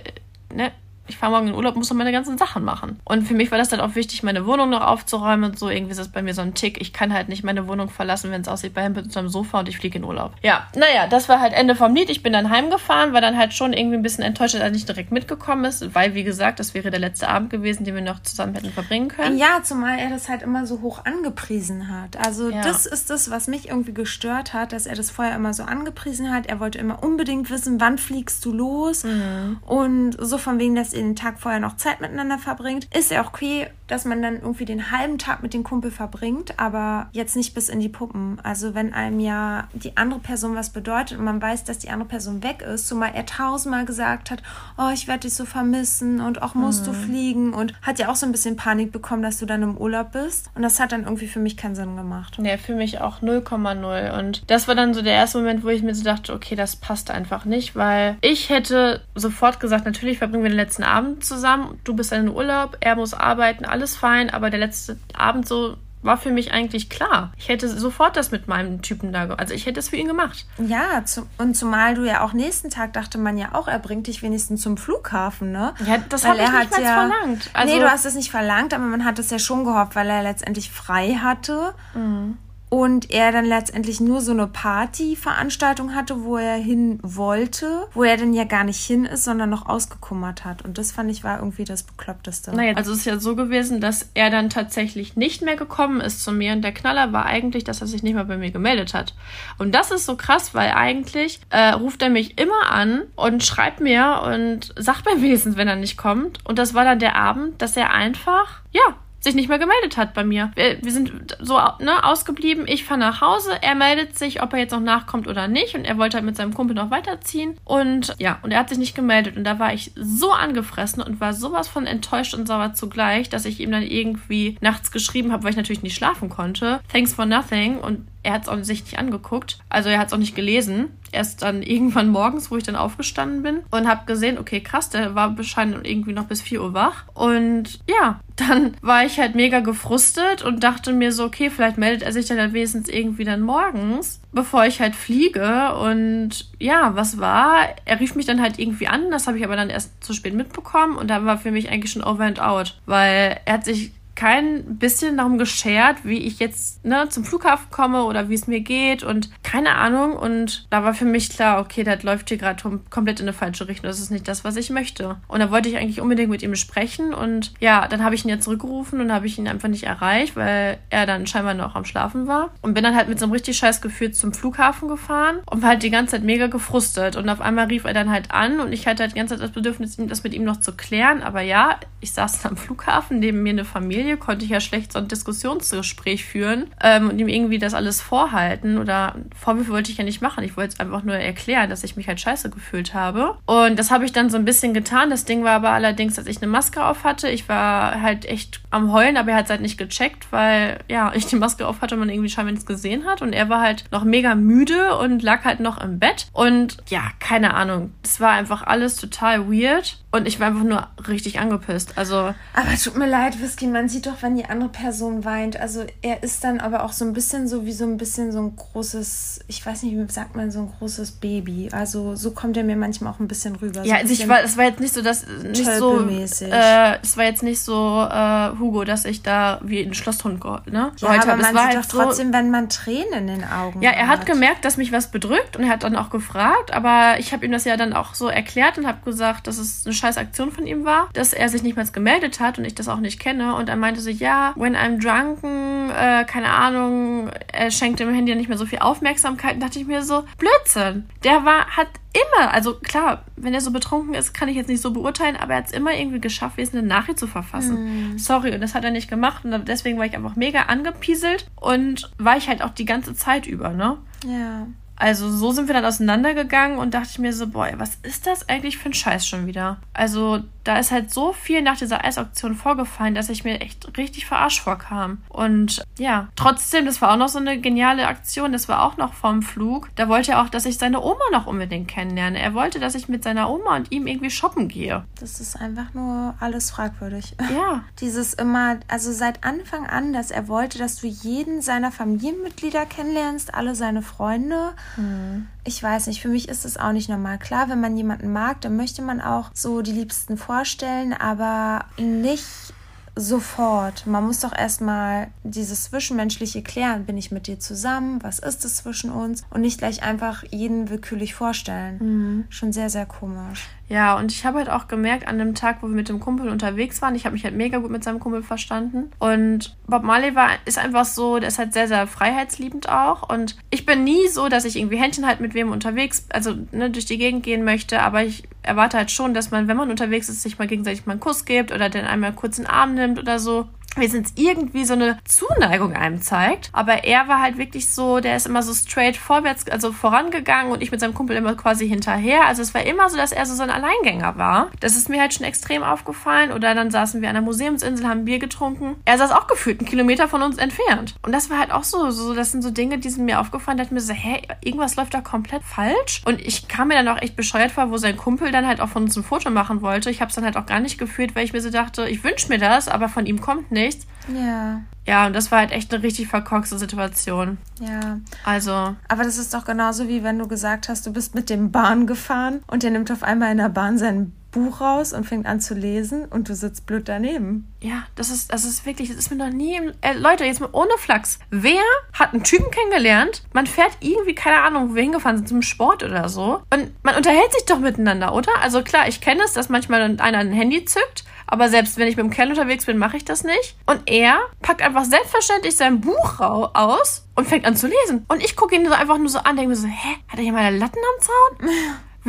ne, ich fahre morgen in Urlaub, muss noch meine ganzen Sachen machen. Und für mich war das dann auch wichtig, meine Wohnung noch aufzuräumen und so. Irgendwie ist das bei mir so ein Tick. Ich kann halt nicht meine Wohnung verlassen, wenn es aussieht bei ihm mit unserem Sofa und ich fliege in Urlaub. Ja, naja, das war halt Ende vom Lied. Ich bin dann heimgefahren, war dann halt schon irgendwie ein bisschen enttäuscht, dass er nicht direkt mitgekommen ist, weil, wie gesagt, das wäre der letzte Abend gewesen, den wir noch zusammen hätten verbringen können. Ja, zumal er das halt immer so hoch angepriesen hat. Also ja. das ist das, was mich irgendwie gestört hat, dass er das vorher immer so angepriesen hat. Er wollte immer unbedingt wissen, wann fliegst du los? Mhm. Und so von wegen, dass den Tag vorher noch Zeit miteinander verbringt, ist ja auch okay, dass man dann irgendwie den halben Tag mit dem Kumpel verbringt, aber jetzt nicht bis in die Puppen. Also wenn einem ja die andere Person was bedeutet und man weiß, dass die andere Person weg ist, zumal er tausendmal gesagt hat, oh, ich werde dich so vermissen und auch musst mhm. du fliegen und hat ja auch so ein bisschen Panik bekommen, dass du dann im Urlaub bist. Und das hat dann irgendwie für mich keinen Sinn gemacht. Nee, für mich auch 0,0. Und das war dann so der erste Moment, wo ich mir so dachte, okay, das passt einfach nicht, weil ich hätte sofort gesagt, natürlich verbringen wir den letzten Abend zusammen. Du bist dann in Urlaub, er muss arbeiten, alles fein, aber der letzte Abend so war für mich eigentlich klar. Ich hätte sofort das mit meinem Typen da, also ich hätte es für ihn gemacht. Ja, zu, und zumal du ja auch nächsten Tag dachte man ja auch, er bringt dich wenigstens zum Flughafen, ne? Ja, das habe ich nicht mal ja, verlangt. Also, nee, du hast es nicht verlangt, aber man hat es ja schon gehofft, weil er letztendlich frei hatte. Mhm und er dann letztendlich nur so eine Partyveranstaltung hatte, wo er hin wollte, wo er dann ja gar nicht hin ist, sondern noch ausgekummert hat. Und das fand ich war irgendwie das Bekloppteste. Naja, also es ist ja so gewesen, dass er dann tatsächlich nicht mehr gekommen ist zu mir und der Knaller war eigentlich, dass er sich nicht mehr bei mir gemeldet hat. Und das ist so krass, weil eigentlich äh, ruft er mich immer an und schreibt mir und sagt beim Wesen, wenn er nicht kommt. Und das war dann der Abend, dass er einfach, ja, sich nicht mehr gemeldet hat bei mir. Wir, wir sind so ne, ausgeblieben. Ich fahre nach Hause. Er meldet sich, ob er jetzt noch nachkommt oder nicht. Und er wollte halt mit seinem Kumpel noch weiterziehen. Und ja, und er hat sich nicht gemeldet. Und da war ich so angefressen und war sowas von enttäuscht und sauer zugleich, dass ich ihm dann irgendwie nachts geschrieben habe, weil ich natürlich nicht schlafen konnte. Thanks for nothing. Und er hat es nicht angeguckt. Also er hat es auch nicht gelesen. Erst dann irgendwann morgens, wo ich dann aufgestanden bin und habe gesehen, okay, krass, der war wahrscheinlich irgendwie noch bis 4 Uhr wach. Und ja, dann war ich halt mega gefrustet und dachte mir so, okay, vielleicht meldet er sich dann halt wenigstens irgendwie dann morgens, bevor ich halt fliege. Und ja, was war? Er rief mich dann halt irgendwie an, das habe ich aber dann erst zu spät mitbekommen und da war für mich eigentlich schon over and out, weil er hat sich kein bisschen darum geschert, wie ich jetzt ne, zum Flughafen komme oder wie es mir geht und keine Ahnung. Und da war für mich klar, okay, das läuft hier gerade komplett in eine falsche Richtung. Das ist nicht das, was ich möchte. Und da wollte ich eigentlich unbedingt mit ihm sprechen. Und ja, dann habe ich ihn ja zurückgerufen und habe ich ihn einfach nicht erreicht, weil er dann scheinbar noch am Schlafen war. Und bin dann halt mit so einem richtig scheiß Gefühl zum Flughafen gefahren und war halt die ganze Zeit mega gefrustet. Und auf einmal rief er dann halt an und ich hatte halt die ganze Zeit das Bedürfnis, das mit ihm noch zu klären. Aber ja, ich saß am Flughafen, neben mir eine Familie Familie konnte ich ja schlecht so ein Diskussionsgespräch führen ähm, und ihm irgendwie das alles vorhalten oder Vorwürfe wollte ich ja nicht machen. Ich wollte es einfach nur erklären, dass ich mich halt scheiße gefühlt habe. Und das habe ich dann so ein bisschen getan. Das Ding war aber allerdings, dass ich eine Maske auf hatte. Ich war halt echt am Heulen, aber er hat es halt nicht gecheckt, weil ja, ich die Maske auf hatte und man irgendwie scheinbar nichts gesehen hat. Und er war halt noch mega müde und lag halt noch im Bett. Und ja, keine Ahnung. Es war einfach alles total weird. Und ich war einfach nur richtig angepisst. Also. Aber tut mir leid, Whisky, man sieht doch, wenn die andere Person weint. Also er ist dann aber auch so ein bisschen so wie so ein bisschen so ein großes, ich weiß nicht, wie sagt man, so ein großes Baby. Also so kommt er mir manchmal auch ein bisschen rüber. Ja, also ich war, es war jetzt nicht so, dass nicht so. Äh, es war jetzt nicht so, äh, Hugo, dass ich da wie ein Schlosshund ne, ja, aber man sieht halt doch trotzdem, wenn man Tränen in den Augen Ja, er hat, hat gemerkt, dass mich was bedrückt und er hat dann auch gefragt, aber ich habe ihm das ja dann auch so erklärt und habe gesagt, dass es eine scheiß Aktion von ihm war, dass er sich nicht mehr gemeldet hat und ich das auch nicht kenne. Und dann meinte sie, ja, when I'm drunken, äh, keine Ahnung, er schenkt dem Handy nicht mehr so viel Aufmerksamkeit. Und dachte ich mir so, Blödsinn. Der war, hat immer, also klar, wenn er so betrunken ist, kann ich jetzt nicht so beurteilen, aber er hat es immer irgendwie geschafft, eine Nachricht zu verfassen. Mm. Sorry, und das hat er nicht gemacht und deswegen war ich einfach mega angepieselt und war ich halt auch die ganze Zeit über, ne? Ja. Also so sind wir dann auseinandergegangen und dachte ich mir so, boah, was ist das eigentlich für ein Scheiß schon wieder? Also da ist halt so viel nach dieser Eisauktion vorgefallen, dass ich mir echt richtig verarscht vorkam. Und ja, trotzdem, das war auch noch so eine geniale Aktion, das war auch noch vorm Flug. Da wollte er auch, dass ich seine Oma noch unbedingt kennenlerne. Er wollte, dass ich mit seiner Oma und ihm irgendwie shoppen gehe. Das ist einfach nur alles fragwürdig. Ja. Dieses immer, also seit Anfang an, dass er wollte, dass du jeden seiner Familienmitglieder kennenlernst, alle seine Freunde. Mhm. Ich weiß nicht, für mich ist es auch nicht normal. Klar, wenn man jemanden mag, dann möchte man auch so die Liebsten vorstellen, aber nicht sofort. Man muss doch erstmal dieses Zwischenmenschliche klären. Bin ich mit dir zusammen? Was ist es zwischen uns? Und nicht gleich einfach jeden willkürlich vorstellen. Mhm. Schon sehr, sehr komisch. Ja, und ich habe halt auch gemerkt, an dem Tag, wo wir mit dem Kumpel unterwegs waren, ich habe mich halt mega gut mit seinem Kumpel verstanden. Und Bob Marley war, ist einfach so, der ist halt sehr, sehr freiheitsliebend auch. Und ich bin nie so, dass ich irgendwie Händchen halt mit wem unterwegs, also ne, durch die Gegend gehen möchte. Aber ich erwarte halt schon, dass man, wenn man unterwegs ist, sich mal gegenseitig mal einen Kuss gibt oder den einmal kurz in den Arm nimmt oder so sind irgendwie so eine Zuneigung einem zeigt. Aber er war halt wirklich so, der ist immer so straight vorwärts, also vorangegangen und ich mit seinem Kumpel immer quasi hinterher. Also es war immer so, dass er so, ein Alleingänger war. Das ist mir halt schon extrem aufgefallen. Oder dann saßen wir an der Museumsinsel, haben Bier getrunken. Er saß auch gefühlt einen Kilometer von uns entfernt. Und das war halt auch so, so das sind so Dinge, die sind mir aufgefallen. Da ich mir so, hä, irgendwas läuft da komplett falsch. Und ich kam mir dann auch echt bescheuert vor, wo sein Kumpel dann halt auch von uns ein Foto machen wollte. Ich habe es dann halt auch gar nicht gefühlt, weil ich mir so dachte, ich wünsche mir das, aber von ihm kommt nichts nichts. Ja. Ja, und das war halt echt eine richtig verkorkste Situation. Ja. Also. Aber das ist doch genauso wie wenn du gesagt hast, du bist mit dem Bahn gefahren und der nimmt auf einmal in der Bahn sein Buch raus und fängt an zu lesen und du sitzt blöd daneben. Ja, das ist, das ist wirklich, das ist mir noch nie. Äh, Leute, jetzt mal ohne Flachs. Wer hat einen Typen kennengelernt? Man fährt irgendwie, keine Ahnung, wo wir hingefahren sind, zum Sport oder so. Und man unterhält sich doch miteinander, oder? Also klar, ich kenne es, dass manchmal einer ein Handy zückt aber selbst wenn ich mit dem Kerl unterwegs bin, mache ich das nicht. Und er packt einfach selbstverständlich sein Buch aus und fängt an zu lesen. Und ich gucke ihn so einfach nur so an, denke mir so, hä, hat er hier mal Latten am Zaun?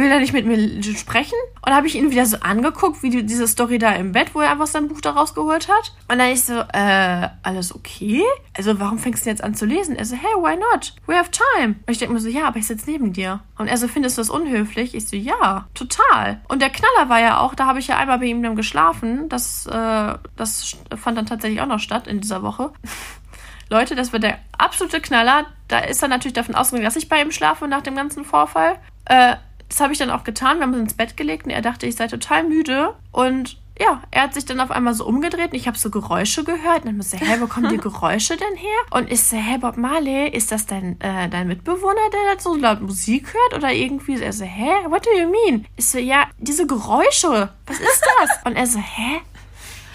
Will er nicht mit mir sprechen? Und habe ich ihn wieder so angeguckt, wie die, diese Story da im Bett, wo er einfach sein Buch da rausgeholt hat. Und dann ich so, äh, alles okay? Also warum fängst du jetzt an zu lesen? Er so, hey, why not? We have time. Und ich denke mir so, ja, aber ich sitze neben dir. Und er so, findest du das unhöflich? Ich so, ja, total. Und der Knaller war ja auch, da habe ich ja einmal bei ihm dann geschlafen. Das, äh, das fand dann tatsächlich auch noch statt in dieser Woche. Leute, das wird der absolute Knaller. Da ist er natürlich davon ausgegangen, dass ich bei ihm schlafe nach dem ganzen Vorfall. Äh, das habe ich dann auch getan. Wir haben uns ins Bett gelegt und er dachte, ich sei total müde. Und ja, er hat sich dann auf einmal so umgedreht und ich habe so Geräusche gehört. Und dann muss ich, hä, wo kommen die Geräusche denn her? Und ich so, hä, Bob Marley, ist das dein, äh, dein Mitbewohner, der da so laut Musik hört? Oder irgendwie? Er so, hä, what do you mean? Ich so, ja, diese Geräusche, was ist das? und er so, hä?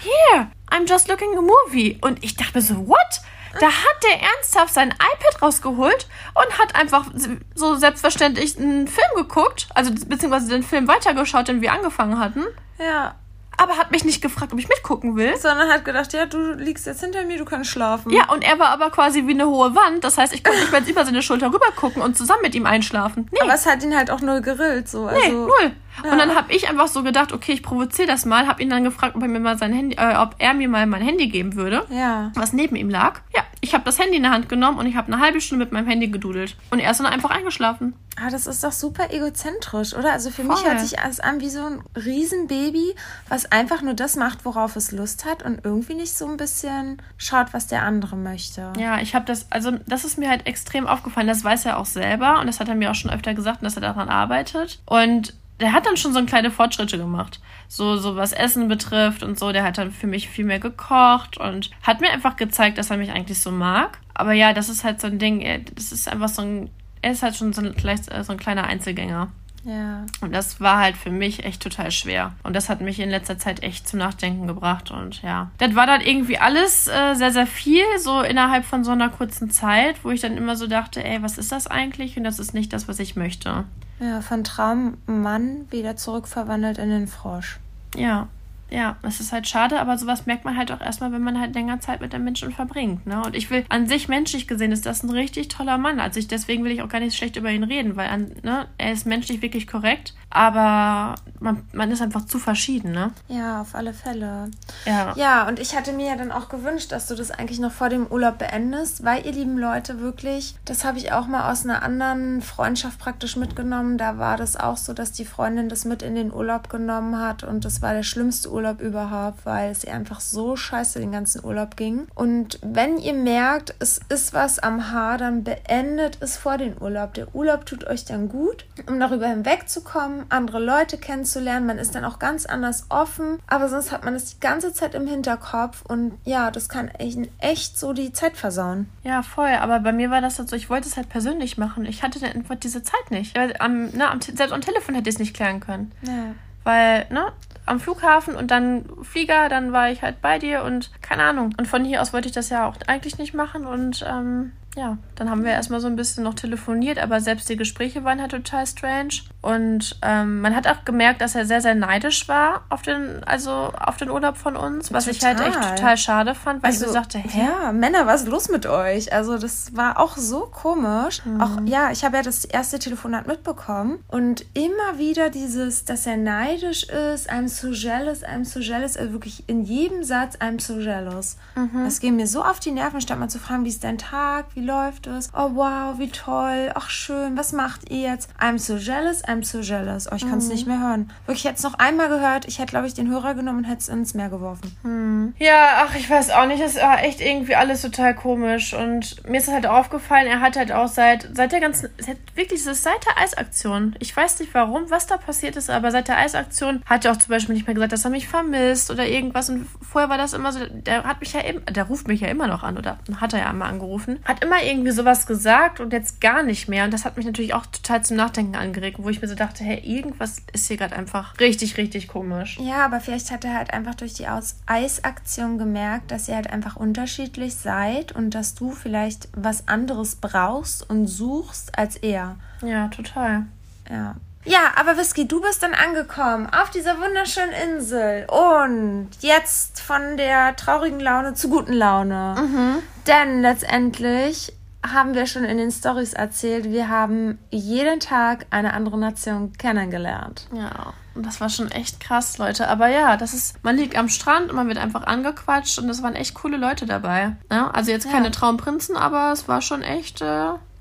Here, I'm just looking a movie. Und ich dachte mir so, what? Da hat der ernsthaft sein iPad rausgeholt und hat einfach so selbstverständlich einen Film geguckt, also beziehungsweise den Film weitergeschaut, den wir angefangen hatten. Ja aber hat mich nicht gefragt, ob ich mitgucken will. Sondern hat gedacht, ja, du liegst jetzt hinter mir, du kannst schlafen. Ja, und er war aber quasi wie eine hohe Wand. Das heißt, ich konnte nicht mehr über seine Schulter rüber gucken und zusammen mit ihm einschlafen. Nee. Aber es hat ihn halt auch null gerillt, so. Also, nee, null. Ja. Und dann habe ich einfach so gedacht, okay, ich provoziere das mal, habe ihn dann gefragt, ob er mir mal sein Handy, äh, ob er mir mal mein Handy geben würde, ja. was neben ihm lag. Ja, ich habe das Handy in der Hand genommen und ich habe eine halbe Stunde mit meinem Handy gedudelt und er ist dann einfach eingeschlafen. Ah, das ist doch super egozentrisch, oder? Also für Voll. mich hört sich alles an wie so ein Riesenbaby, was einfach nur das macht, worauf es Lust hat und irgendwie nicht so ein bisschen schaut, was der andere möchte. Ja, ich habe das, also das ist mir halt extrem aufgefallen. Das weiß er auch selber und das hat er mir auch schon öfter gesagt, dass er daran arbeitet. Und der hat dann schon so kleine Fortschritte gemacht. So, so was Essen betrifft und so. Der hat dann für mich viel mehr gekocht und hat mir einfach gezeigt, dass er mich eigentlich so mag. Aber ja, das ist halt so ein Ding, das ist einfach so ein er ist halt schon so ein, äh, so ein kleiner Einzelgänger. Ja. Und das war halt für mich echt total schwer. Und das hat mich in letzter Zeit echt zum Nachdenken gebracht. Und ja, das war dann irgendwie alles äh, sehr, sehr viel, so innerhalb von so einer kurzen Zeit, wo ich dann immer so dachte, ey, was ist das eigentlich? Und das ist nicht das, was ich möchte. Ja, von Traummann wieder zurückverwandelt in den Frosch. Ja. Ja, es ist halt schade, aber sowas merkt man halt auch erstmal, wenn man halt länger Zeit mit dem Menschen verbringt. Ne? Und ich will an sich menschlich gesehen ist das ein richtig toller Mann. Also ich, deswegen will ich auch gar nicht schlecht über ihn reden, weil an, ne, er ist menschlich wirklich korrekt, aber man, man ist einfach zu verschieden, ne? Ja, auf alle Fälle. Ja. Ja, und ich hatte mir ja dann auch gewünscht, dass du das eigentlich noch vor dem Urlaub beendest, weil ihr lieben Leute wirklich, das habe ich auch mal aus einer anderen Freundschaft praktisch mitgenommen. Da war das auch so, dass die Freundin das mit in den Urlaub genommen hat und das war der schlimmste Urlaub überhaupt, weil es ihr einfach so scheiße den ganzen Urlaub ging. Und wenn ihr merkt, es ist was am Haar, dann beendet es vor dem Urlaub. Der Urlaub tut euch dann gut, um darüber hinwegzukommen, andere Leute kennenzulernen. Man ist dann auch ganz anders offen, aber sonst hat man es die ganze Zeit im Hinterkopf und ja, das kann echt, echt so die Zeit versauen. Ja, voll. Aber bei mir war das halt so, ich wollte es halt persönlich machen. Ich hatte dann einfach diese Zeit nicht. Am, ne, am, selbst am Telefon hätte ich es nicht klären können. Ja. Weil, ne, am Flughafen und dann Flieger, dann war ich halt bei dir und keine Ahnung. Und von hier aus wollte ich das ja auch eigentlich nicht machen und ähm, ja, dann haben wir erstmal so ein bisschen noch telefoniert, aber selbst die Gespräche waren halt total strange. Und ähm, man hat auch gemerkt, dass er sehr, sehr neidisch war auf den, also auf den Urlaub von uns, was ich halt echt Total. total schade fand, weil ich Also, so sagte, hä? ja, Männer, was ist los mit euch? Also, das war auch so komisch. Auch, ja, ich habe ja das erste Telefonat mitbekommen und immer wieder dieses, dass er neidisch ist, I'm so jealous, I'm so jealous, also wirklich in jedem Satz, I'm so jealous. Das ging mir so auf die Nerven, statt mal zu fragen, wie ist dein Tag, wie läuft es? Oh, wow, wie toll, ach schön, was macht ihr jetzt? I'm so jealous, I'm so jealous. Oh, ich kann es nicht mehr hören. Wirklich, ich hätte es noch einmal gehört, ich hätte, glaube ich, den Hörer genommen und hätte es ins Meer geworfen. Ja, ach, ich weiß auch nicht. Es war echt irgendwie alles total komisch. Und mir ist halt aufgefallen, er hat halt auch seit, seit der ganzen, seit, wirklich, das ist seit der Eisaktion. Ich weiß nicht warum, was da passiert ist, aber seit der Eisaktion hat er auch zum Beispiel nicht mehr gesagt, dass er mich vermisst oder irgendwas. Und vorher war das immer so, der hat mich ja eben, der ruft mich ja immer noch an oder hat er ja einmal angerufen. Hat immer irgendwie sowas gesagt und jetzt gar nicht mehr. Und das hat mich natürlich auch total zum Nachdenken angeregt, wo ich mir so dachte, hey, irgendwas ist hier gerade einfach richtig, richtig komisch. Ja, aber vielleicht hat er halt einfach durch die Aus Eisaktion gemerkt, dass ihr halt einfach unterschiedlich seid und dass du vielleicht was anderes brauchst und suchst als er. Ja, total. Ja. Ja, aber Whisky, du bist dann angekommen auf dieser wunderschönen Insel und jetzt von der traurigen Laune zu guten Laune. Denn letztendlich haben wir schon in den Stories erzählt, wir haben jeden Tag eine andere Nation kennengelernt. Ja, und das war schon echt krass, Leute. Aber ja, das ist, man liegt am Strand und man wird einfach angequatscht und es waren echt coole Leute dabei. Ja, also jetzt keine Ja. Traumprinzen, aber es war schon echt, äh,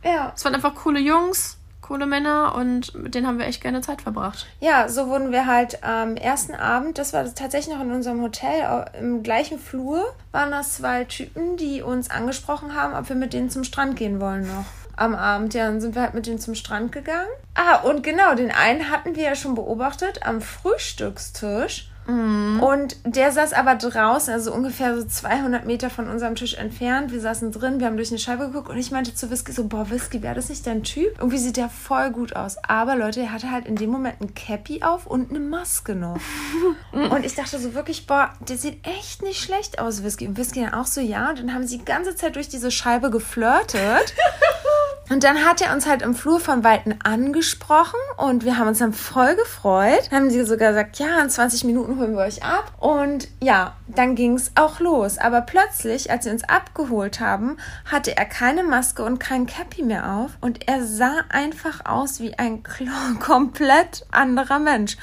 Ja. es waren einfach coole Jungs, coole Männer und mit denen haben wir echt gerne Zeit verbracht. Ja, so wurden wir halt am ersten Abend, das war tatsächlich noch in unserem Hotel, im gleichen Flur, waren das zwei Typen, die uns angesprochen haben, ob wir mit denen zum Strand gehen wollen noch. Am Abend, ja, dann sind wir halt mit denen zum Strand gegangen. Ah, und genau, den einen hatten wir ja schon beobachtet am Frühstückstisch. Und der saß aber draußen, also ungefähr so 200 Meter von unserem Tisch entfernt. Wir saßen drin, wir haben durch eine Scheibe geguckt und ich meinte zu Whisky so, boah, Whisky, wäre das nicht dein Typ? Irgendwie sieht der voll gut aus. Aber Leute, er hatte halt in dem Moment ein Cappy auf und eine Maske noch. und ich dachte so wirklich, boah, der sieht echt nicht schlecht aus, Whisky. Und Whisky dann auch so, ja. Und dann haben sie die ganze Zeit durch diese Scheibe geflirtet. Und dann hat er uns halt im Flur von Weitem angesprochen und wir haben uns dann voll gefreut. Dann haben sie sogar gesagt, ja, in 20 Minuten holen wir euch ab. Und ja, dann ging es auch los. Aber plötzlich, als sie uns abgeholt haben, hatte er keine Maske und kein Cappy mehr auf. Und er sah einfach aus wie ein komplett anderer Mensch.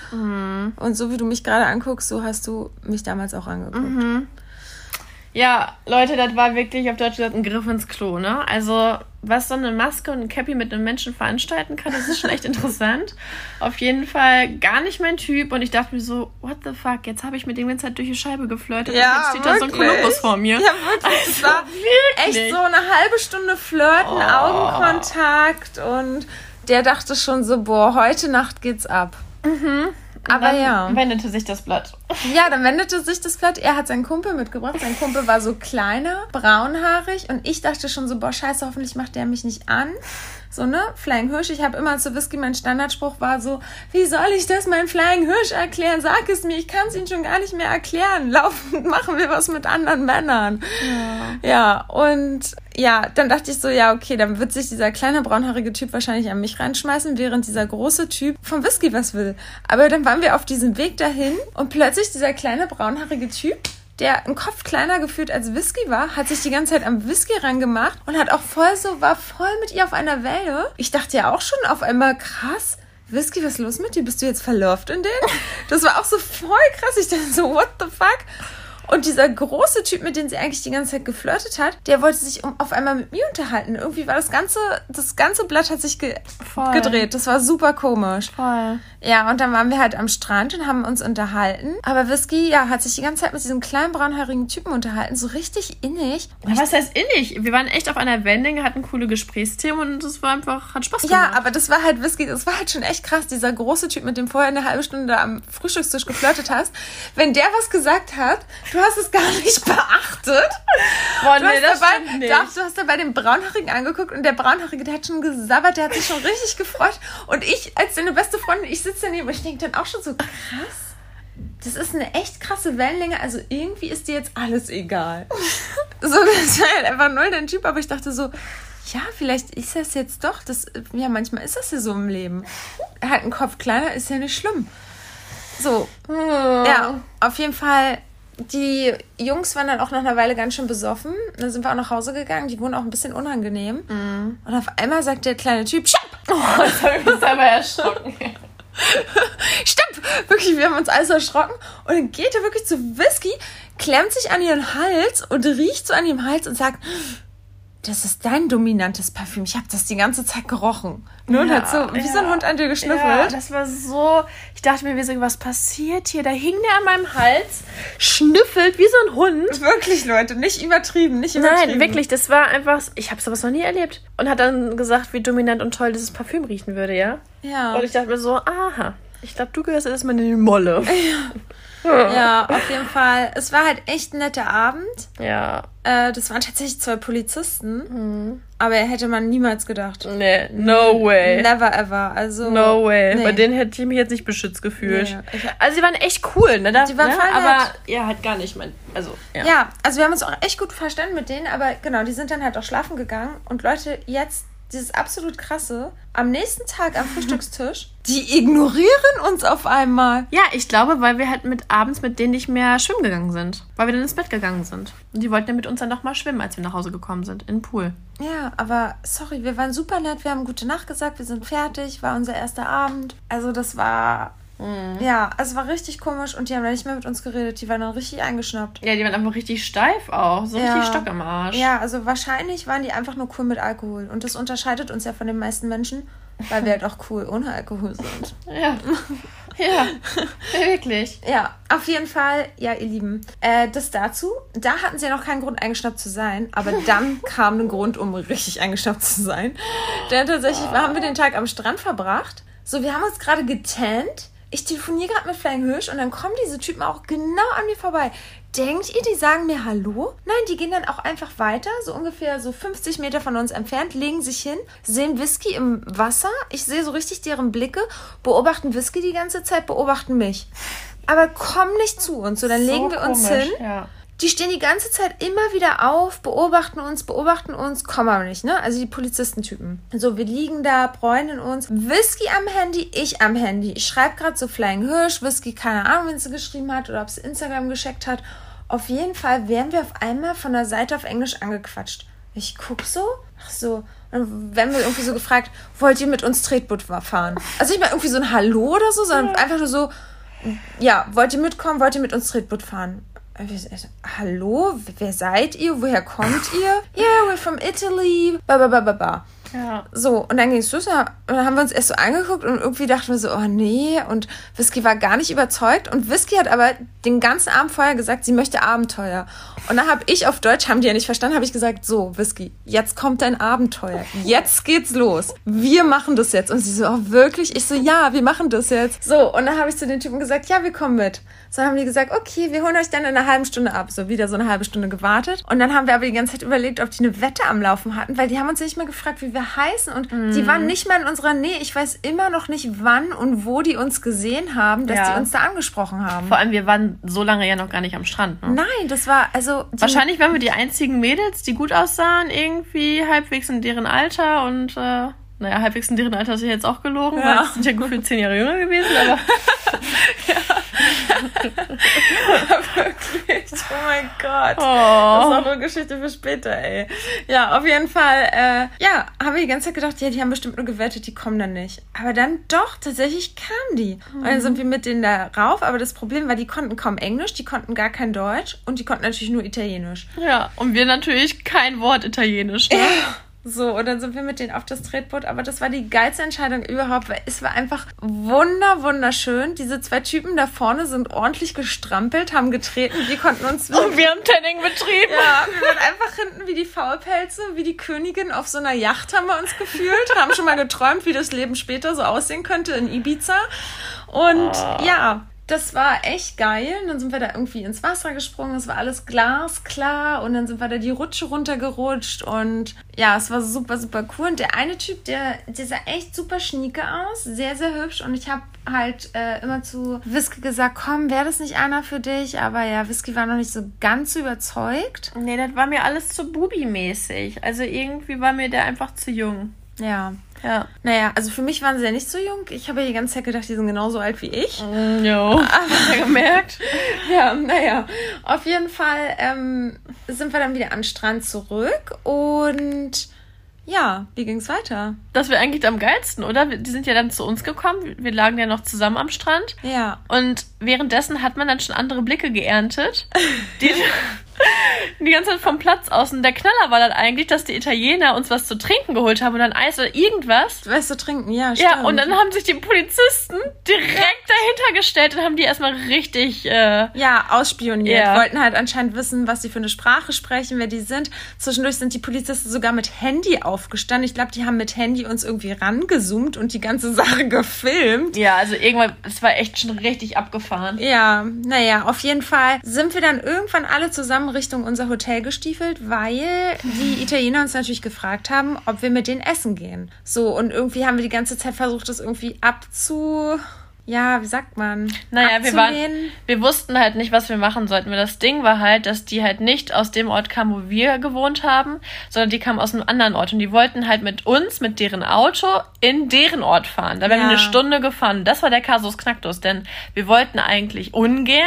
Und so wie du mich gerade anguckst, so hast du mich damals auch angeguckt. Ja, Leute, das war wirklich auf Deutsch gesagt ein Griff ins Klo, ne? Also, was so eine Maske und ein Cappy mit einem Menschen veranstalten kann, das ist schon echt interessant. Auf jeden Fall gar nicht mein Typ und ich dachte mir so, what the fuck, jetzt habe ich mit dem ganze Zeit durch die Scheibe geflirtet Ja, und jetzt steht da so ein wirklich. Kolumbus vor mir. Ja, wirklich. Es war wirklich. echt so eine halbe Stunde Flirten, Oh. Augenkontakt und der dachte schon so, boah, heute Nacht geht's ab. Aber Dann ja. wendete sich das Blatt. Ja, dann wendete sich das Blatt. Er hat seinen Kumpel mitgebracht. Sein Kumpel war so kleiner, braunhaarig. Und ich dachte schon so, boah, scheiße, hoffentlich macht der mich nicht an. So, ne? Flying Hirsch. Ich habe immer zu Whisky, mein Standardspruch war so, wie soll ich das meinem Flying Hirsch erklären? Sag es mir, ich kann es ihm schon gar nicht mehr erklären. Laufen, machen wir was mit anderen Männern. Ja, und ja, dann dachte ich so, ja, okay, dann wird sich dieser kleine braunhaarige Typ wahrscheinlich an mich reinschmeißen, während dieser große Typ vom Whisky was will. Aber dann waren wir auf diesem Weg dahin und plötzlich dieser kleine braunhaarige Typ der einen Kopf kleiner gefühlt als Whisky war, hat sich die ganze Zeit am Whisky rangemacht und hat auch voll so, war voll mit ihr auf einer Welle. Ich dachte ja auch schon auf einmal, krass, Whisky, was ist los mit dir? Bist du jetzt verlauft in den? Das war auch so voll krass. Ich dachte so, what the fuck? Und dieser große Typ, mit dem sie eigentlich die ganze Zeit geflirtet hat, der wollte sich um, auf einmal mit mir unterhalten. Irgendwie war das ganze, das ganze Blatt hat sich ge Voll. gedreht. Das war super komisch. Voll. Ja, und dann waren wir halt am Strand und haben uns unterhalten. Aber Whisky, ja, hat sich die ganze Zeit mit diesem kleinen braunhaarigen Typen unterhalten. So richtig innig. Ja, was heißt innig? Wir waren echt auf einer Wending, hatten coole Gesprächsthemen und es war einfach, hat Spaß gemacht. Ja, aber das war halt Whisky, das war halt schon echt krass. Dieser große Typ, mit dem vorher eine halbe Stunde am Frühstückstisch geflirtet hast. Wenn der was gesagt hat, du hast es gar nicht beachtet. Boah, du, nee, hast das dabei. Doch, du hast dabei den Braunhaarigen angeguckt und der Braunhaarige, der hat schon gesabbert, der hat sich schon richtig gefreut. Und ich, als deine beste Freundin, ich sitze daneben und ich denke dann auch schon so, krass. Das ist eine echt krasse Wellenlänge, also irgendwie ist dir jetzt alles egal. so, das war halt einfach null dein Typ, aber ich dachte so, ja, vielleicht ist das jetzt doch, das, ja, manchmal ist das ja so im Leben. Hat einen Kopf kleiner, ist ja nicht schlimm. So, oh. ja, auf jeden Fall die Jungs waren dann auch nach einer Weile ganz schön besoffen. Dann sind wir auch nach Hause gegangen. Die wurden auch ein bisschen unangenehm. Mm. Und auf einmal sagt der kleine Typ, Stopp! Oh, jetzt habe ich mich selber erschrocken. Stopp! Wirklich, wir haben uns alles erschrocken. Und dann geht er wirklich zu Whisky, klemmt sich an ihren Hals und riecht so an ihrem Hals und sagt, das ist dein dominantes Parfüm. Ich habe das die ganze Zeit gerochen. Nur ja, hat so, wie ja, so ein Hund an dir geschnüffelt. Ja, das war so, ich dachte mir, wie so, was passiert hier? Da hing der an meinem Hals, schnüffelt wie so ein Hund. Wirklich, Leute, nicht übertrieben, nicht übertrieben. Nein, wirklich, das war einfach, ich habe sowas noch nie erlebt. Und hat dann gesagt, wie dominant und toll dieses Parfüm riechen würde, ja? Ja. Und ich dachte mir so, aha, ich glaube, du gehörst erstmal in die Molle. Ja. ja, auf jeden Fall. Es war halt echt ein netter Abend. Ja. Äh, das waren tatsächlich zwei Polizisten. Mhm. Aber hätte man niemals gedacht. Nee, no way. Never ever. Also. No way. Nee. Bei denen hätte ich mich jetzt nicht beschützt gefühlt. Nee. Also, sie waren echt cool, ne? Da, die waren ne? voll Aber, ja, halt gar nicht. Mein, also, ja. ja, also wir haben uns auch echt gut verstanden mit denen. Aber genau, die sind dann halt auch schlafen gegangen. Und Leute, jetzt dieses absolut krasse, am nächsten Tag am Frühstückstisch, die ignorieren uns auf einmal. Ja, ich glaube, weil wir halt mit abends mit denen nicht mehr schwimmen gegangen sind. Weil wir dann ins Bett gegangen sind. Und die wollten ja mit uns dann nochmal schwimmen, als wir nach Hause gekommen sind, in den Pool. Ja, aber sorry, wir waren super nett, wir haben gute Nacht gesagt, wir sind fertig, war unser erster Abend. Also das war Mhm. Ja, es war richtig komisch und die haben dann nicht mehr mit uns geredet. Die waren dann richtig eingeschnappt. Ja, die waren einfach richtig steif auch. So ja. richtig Stock im Arsch. Ja, also wahrscheinlich waren die einfach nur cool mit Alkohol. Und das unterscheidet uns ja von den meisten Menschen, weil wir halt auch cool ohne Alkohol sind. Ja. Ja, wirklich. Ja, auf jeden Fall, ja, ihr Lieben. Äh, das dazu. Da hatten sie ja noch keinen Grund, eingeschnappt zu sein, aber dann kam ein Grund, um richtig eingeschnappt zu sein. Denn tatsächlich oh. haben wir den Tag am Strand verbracht. So, wir haben uns gerade getannt ich telefoniere gerade mit Flying Hirsch und dann kommen diese Typen auch genau an mir vorbei. Denkt ihr, die sagen mir Hallo? Nein, die gehen dann auch einfach weiter, so ungefähr so 50 Meter von uns entfernt, legen sich hin, sehen Whisky im Wasser. Ich sehe so richtig deren Blicke, beobachten Whisky die ganze Zeit, beobachten mich. Aber kommen nicht zu uns. So, dann so legen wir uns komisch, hin. Ja die stehen die ganze Zeit immer wieder auf, beobachten uns, beobachten uns, kommen aber nicht, ne? Also die Polizistentypen. So, wir liegen da, bräunen uns. Whisky am Handy, ich am Handy. Ich schreibe gerade so Flying Hirsch, Whisky, keine Ahnung, wenn sie geschrieben hat oder ob sie Instagram gescheckt hat. Auf jeden Fall werden wir auf einmal von der Seite auf Englisch angequatscht. Ich guck so, ach so, dann werden wir irgendwie so gefragt, wollt ihr mit uns Tretboot fahren? Also nicht mal irgendwie so ein Hallo oder so, sondern einfach nur so, ja, wollt ihr mitkommen, wollt ihr mit uns Tretboot fahren? Hallo, wer seid ihr? Woher kommt ihr? Yeah, we're from Italy. Ba, ba, ba, ba, ba. Ja. So, und dann ging es los, und dann haben wir uns erst so angeguckt und irgendwie dachten wir so, oh nee, und Whisky war gar nicht überzeugt und Whisky hat aber den ganzen Abend vorher gesagt, sie möchte Abenteuer. Und dann habe ich auf Deutsch, haben die ja nicht verstanden, habe ich gesagt, so, Whisky, jetzt kommt dein Abenteuer. Jetzt geht's los. Wir machen das jetzt. Und sie so, oh wirklich? Ich so, ja, wir machen das jetzt. So, und dann habe ich zu den Typen gesagt, ja, wir kommen mit. So haben die gesagt, okay, wir holen euch dann in einer halben Stunde ab. So wieder so eine halbe Stunde gewartet. Und dann haben wir aber die ganze Zeit überlegt, ob die eine Wette am Laufen hatten, weil die haben uns nicht mehr gefragt, wie wir heißen. Und die waren nicht mal in unserer Nähe. Ich weiß immer noch nicht, wann und wo die uns gesehen haben, dass Ja. die uns da angesprochen haben. Vor allem, wir waren so lange ja noch gar nicht am Strand. Ne? Nein, das war also. Die, Wahrscheinlich waren wir die einzigen Mädels, die gut aussahen, irgendwie halbwegs in deren Alter und äh, naja, halbwegs in deren Alter ist ja jetzt auch gelogen, Ja. weil sie sind ja gefühlt zehn Jahre jünger gewesen, aber Wirklich. Oh mein Gott. Das ist oh. auch eine Geschichte für später, ey. Ja, auf jeden Fall, äh, ja, haben wir die ganze Zeit gedacht, ja, die haben bestimmt nur gewettet, die kommen dann nicht. Aber dann doch, tatsächlich kamen die. Und dann sind wir mit denen da rauf, aber das Problem war, die konnten kaum Englisch, die konnten gar kein Deutsch und die konnten natürlich nur Italienisch. ja, und wir natürlich kein Wort Italienisch. Ne? So, und dann sind wir mit denen auf das Tretboot, aber das war die geilste Entscheidung überhaupt, weil es war einfach wunder, wunderschön. Diese zwei Typen da vorne sind ordentlich gestrampelt, haben getreten, wir konnten uns Und wir haben Tanning betrieben. Ja, wir waren einfach hinten wie die Faulpelze, wie die Königin auf so einer Yacht haben wir uns gefühlt, haben schon mal geträumt, wie das Leben später so aussehen könnte in Ibiza. Und ja, das war echt geil. Und dann sind wir da irgendwie ins Wasser gesprungen, es war alles glasklar und dann sind wir da die Rutsche runtergerutscht und ja, es war super, super cool. Und der eine Typ, der, der sah echt super schnieke aus, sehr, sehr hübsch und ich habe halt äh, immer zu Whisky gesagt, komm, wäre das nicht einer für dich? Aber ja, Whisky war noch nicht so ganz überzeugt. Nee, das war mir alles zu Bubi-mäßig. Also irgendwie war mir der einfach zu jung. Ja. Ja. Naja, also für mich waren sie ja nicht so jung. Ich habe ja die ganze Zeit gedacht, die sind genauso alt wie ich. Jo. Hast du gemerkt? Ja, naja. Auf jeden Fall ähm, sind wir dann wieder den Strand zurück und ja, wie ging's weiter? Das wäre eigentlich am geilsten, oder? Die sind ja dann zu uns gekommen. Wir lagen ja noch zusammen am Strand. Ja. Und währenddessen hat man dann schon andere Blicke geerntet. Die, die ganze Zeit vom Platz aus. Und der Knaller war dann eigentlich, dass die Italiener uns was zu trinken geholt haben und dann Eis oder irgendwas. Weißt du, trinken? Ja, stimmt. Ja, und dann haben sich die Polizisten direkt dahinter gestellt und haben die erstmal richtig. Äh, Ja, ausspioniert. Ja. Wollten halt anscheinend wissen, was sie für eine Sprache sprechen, wer die sind. Zwischendurch sind die Polizisten sogar mit Handy aufgestanden. Ich glaube, die haben mit Handy uns irgendwie rangezoomt und die ganze Sache gefilmt. ja, also irgendwann, es war echt schon richtig abgefahren. Ja, naja, auf jeden Fall sind wir dann irgendwann alle zusammen Richtung unser Hotel gestiefelt, weil die Italiener uns natürlich gefragt haben, ob wir mit denen essen gehen. So, und irgendwie haben wir die ganze Zeit versucht, das irgendwie abzu... Ja, wie sagt man? Naja, wir waren, wir wussten halt nicht, was wir machen sollten. Weil das Ding war halt, dass die halt nicht aus dem Ort kamen, wo wir gewohnt haben, sondern die kamen aus einem anderen Ort. Und die wollten halt mit uns, mit deren Auto, in deren Ort fahren. Da wären wir eine Stunde gefahren. Das war der Kasus Knacktus, denn wir wollten eigentlich ungern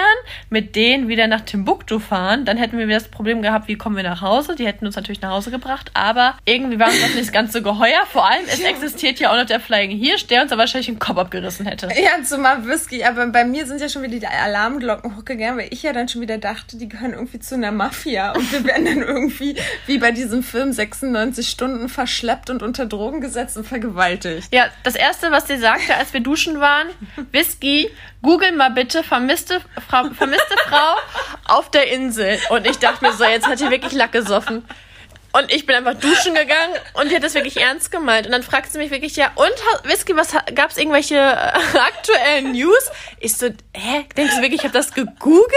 mit denen wieder nach Timbuktu fahren. Dann hätten wir wieder das Problem gehabt, wie kommen wir nach Hause? Die hätten uns natürlich nach Hause gebracht, aber irgendwie war uns das nicht ganz so geheuer. Vor allem, es existiert ja auch noch der Flying Hirsch, der uns aber wahrscheinlich den Kopf abgerissen hätte. Ja, zumal Whisky, aber bei mir sind ja schon wieder die Alarmglocken hochgegangen, weil ich ja dann schon wieder dachte, die gehören irgendwie zu einer Mafia und wir werden dann irgendwie wie bei diesem Film 96 Stunden verschleppt und unter Drogen gesetzt und vergewaltigt. Ja, das erste, was sie sagte, als wir duschen waren, Whisky, google mal bitte vermisste Frau, vermisste Frau auf der Insel. Und ich dachte mir so, jetzt hat die wirklich Lack gesoffen. Und ich bin einfach duschen gegangen und die hat das wirklich ernst gemeint. Und dann fragt sie mich wirklich, ja, und Whisky, was gab's irgendwelche äh, aktuellen News? Ich so, hä? Denkst du wirklich, ich habe das gegoogelt?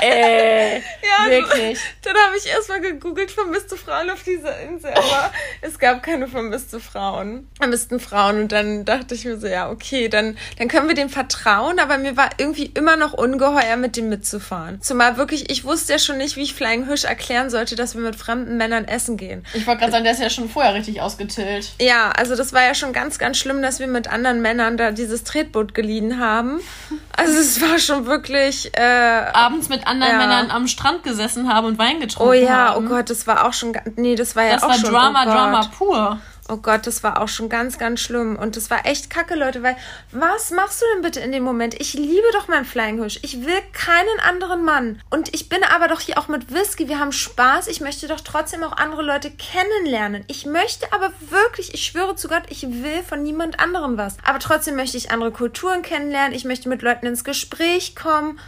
Äh, wirklich. Dann habe ich erstmal gegoogelt, vermisste Frauen auf dieser Insel, aber es gab keine vermisste Frauen. Vermissten Frauen und dann dachte ich mir so, ja, okay, dann, dann können wir dem vertrauen, aber mir war irgendwie immer noch ungeheuer, mit dem mitzufahren. Zumal wirklich, ich wusste ja schon nicht, wie ich Flying Hirsch erklären sollte, dass wir mit fremden Männern essen gehen. Ich wollte gerade sagen, der ist ja schon vorher richtig ausgetillt. Ja, also das war ja schon ganz, ganz schlimm, dass wir mit anderen Männern da dieses Tretboot geliehen haben. Also es war schon wirklich, äh, Abends mit anderen Ja. Männern am Strand gesessen haben und Wein getrunken oh ja, haben. oh Gott, das war auch schon, nee, das war ja Das auch war schon, Drama, oh. Drama pur. Oh Gott, das war auch schon ganz, ganz schlimm. Und das war echt kacke, Leute, weil was machst du denn bitte in dem Moment? Ich liebe doch meinen Flying Hirsch. Ich will keinen anderen Mann. Und ich bin aber doch hier auch mit Whisky. Wir haben Spaß. Ich möchte doch trotzdem auch andere Leute kennenlernen. Ich möchte aber wirklich, ich schwöre zu Gott, ich will von niemand anderem was. Aber trotzdem möchte ich andere Kulturen kennenlernen. Ich möchte mit Leuten ins Gespräch kommen.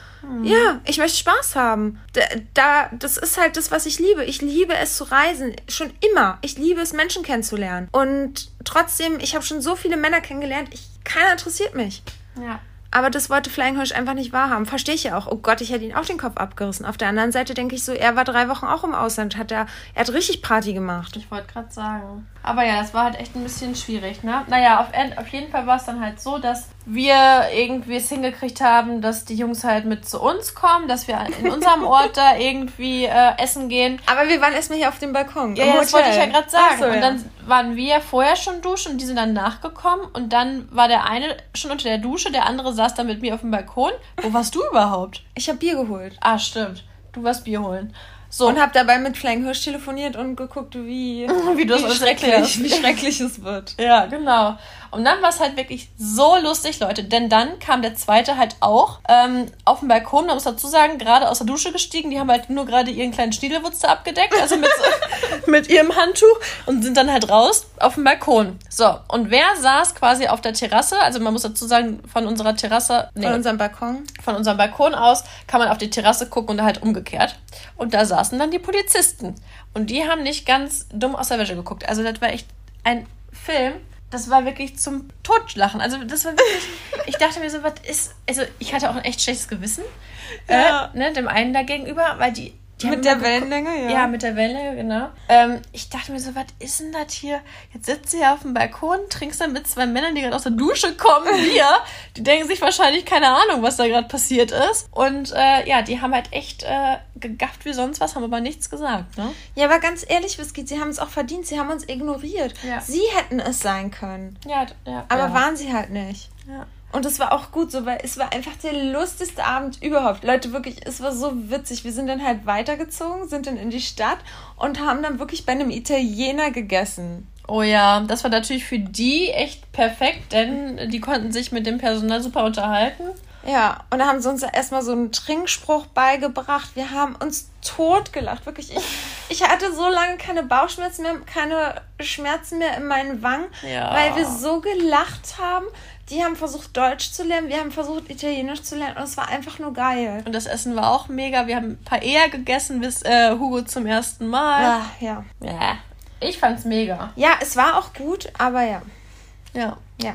Ja, ich möchte Spaß haben. Da, da, das ist halt das, was ich liebe. Ich liebe es zu reisen. Schon immer. Ich liebe es, Menschen kennenzulernen. Und trotzdem, ich habe schon so viele Männer kennengelernt. Ich, keiner interessiert mich. Ja. Aber das wollte Flying Hirsch einfach nicht wahrhaben. Verstehe ich ja auch. Oh Gott, ich hätte ihn auch den Kopf abgerissen. Auf der anderen Seite denke ich so, er war drei Wochen auch im Ausland. Hat er, er hat richtig Party gemacht. Ich wollte gerade sagen. Aber ja, das war halt echt ein bisschen schwierig, ne? Naja, auf, auf jeden Fall war es dann halt so, dass wir irgendwie es hingekriegt haben, dass die Jungs halt mit zu uns kommen, dass wir in unserem Ort da irgendwie äh, essen gehen. Aber wir waren erstmal hier auf dem Balkon. Ja, das wollte ich ja gerade sagen. So, und ja. dann waren wir vorher schon duschen und die sind dann nachgekommen und dann war der eine schon unter der Dusche, der andere saß dann mit mir auf dem Balkon. Wo warst du überhaupt? Ich habe Bier geholt. Ah, stimmt. Du warst Bier holen. So. Und habe dabei mit Flying Hirsch telefoniert und geguckt, wie, wie, wie, schrecklich, wie schrecklich es wird. Ja, genau. Und dann war es halt wirklich so lustig, Leute. Denn dann kam der zweite halt auch ähm, auf dem Balkon, man muss dazu sagen, gerade aus der Dusche gestiegen. Die haben halt nur gerade ihren kleinen Stiedelwutz da abgedeckt, also mit, mit ihrem Handtuch und sind dann halt raus auf dem Balkon. So, und wer saß quasi auf der Terrasse? Also man muss dazu sagen, von unserer Terrasse. Nee, von unserem Balkon. Von unserem Balkon aus kann man auf die Terrasse gucken und halt umgekehrt. Und da saßen dann die Polizisten. Und die haben nicht ganz dumm aus der Wäsche geguckt. Also das war echt ein Film das war wirklich zum Totlachen. Also das war wirklich, ich dachte mir so, was ist, also ich hatte auch ein echt schlechtes Gewissen, ja. äh, ne, dem einen da gegenüber, weil die die mit der Wellenlänge, ja. Ja, mit der Wellenlänge, genau. Ähm, ich dachte mir so, was ist denn das hier? Jetzt sitzt du hier auf dem Balkon, trinkst dann mit zwei Männern, die gerade aus der Dusche kommen, Bier. die denken sich wahrscheinlich keine Ahnung, was da gerade passiert ist. Und äh, ja, die haben halt echt äh, gegafft wie sonst was, haben aber nichts gesagt, ne? Ja, aber ganz ehrlich, Whisky, sie haben es auch verdient. Sie haben uns ignoriert. Ja. Sie hätten es sein können. Ja, ja. Aber ja. waren sie halt nicht. Ja. Und es war auch gut so, weil es war einfach der lustigste Abend überhaupt. Leute, wirklich, es war so witzig. Wir sind dann halt weitergezogen, sind dann in die Stadt und haben dann wirklich bei einem Italiener gegessen. Oh ja, das war natürlich für die echt perfekt, denn die konnten sich mit dem Personal super unterhalten. Ja, und da haben sie uns erstmal so einen Trinkspruch beigebracht. Wir haben uns totgelacht, wirklich. Ich, ich hatte so lange keine Bauchschmerzen mehr, keine Schmerzen mehr in meinen Wangen, ja. weil wir so gelacht haben. Die haben versucht, Deutsch zu lernen, wir haben versucht, Italienisch zu lernen und es war einfach nur geil. Und das Essen war auch mega. Wir haben ein paar eher gegessen bis äh, Hugo zum ersten Mal. Ja, ja. ja. Ich fand's mega. Ja, es war auch gut, aber ja. Ja. Ja.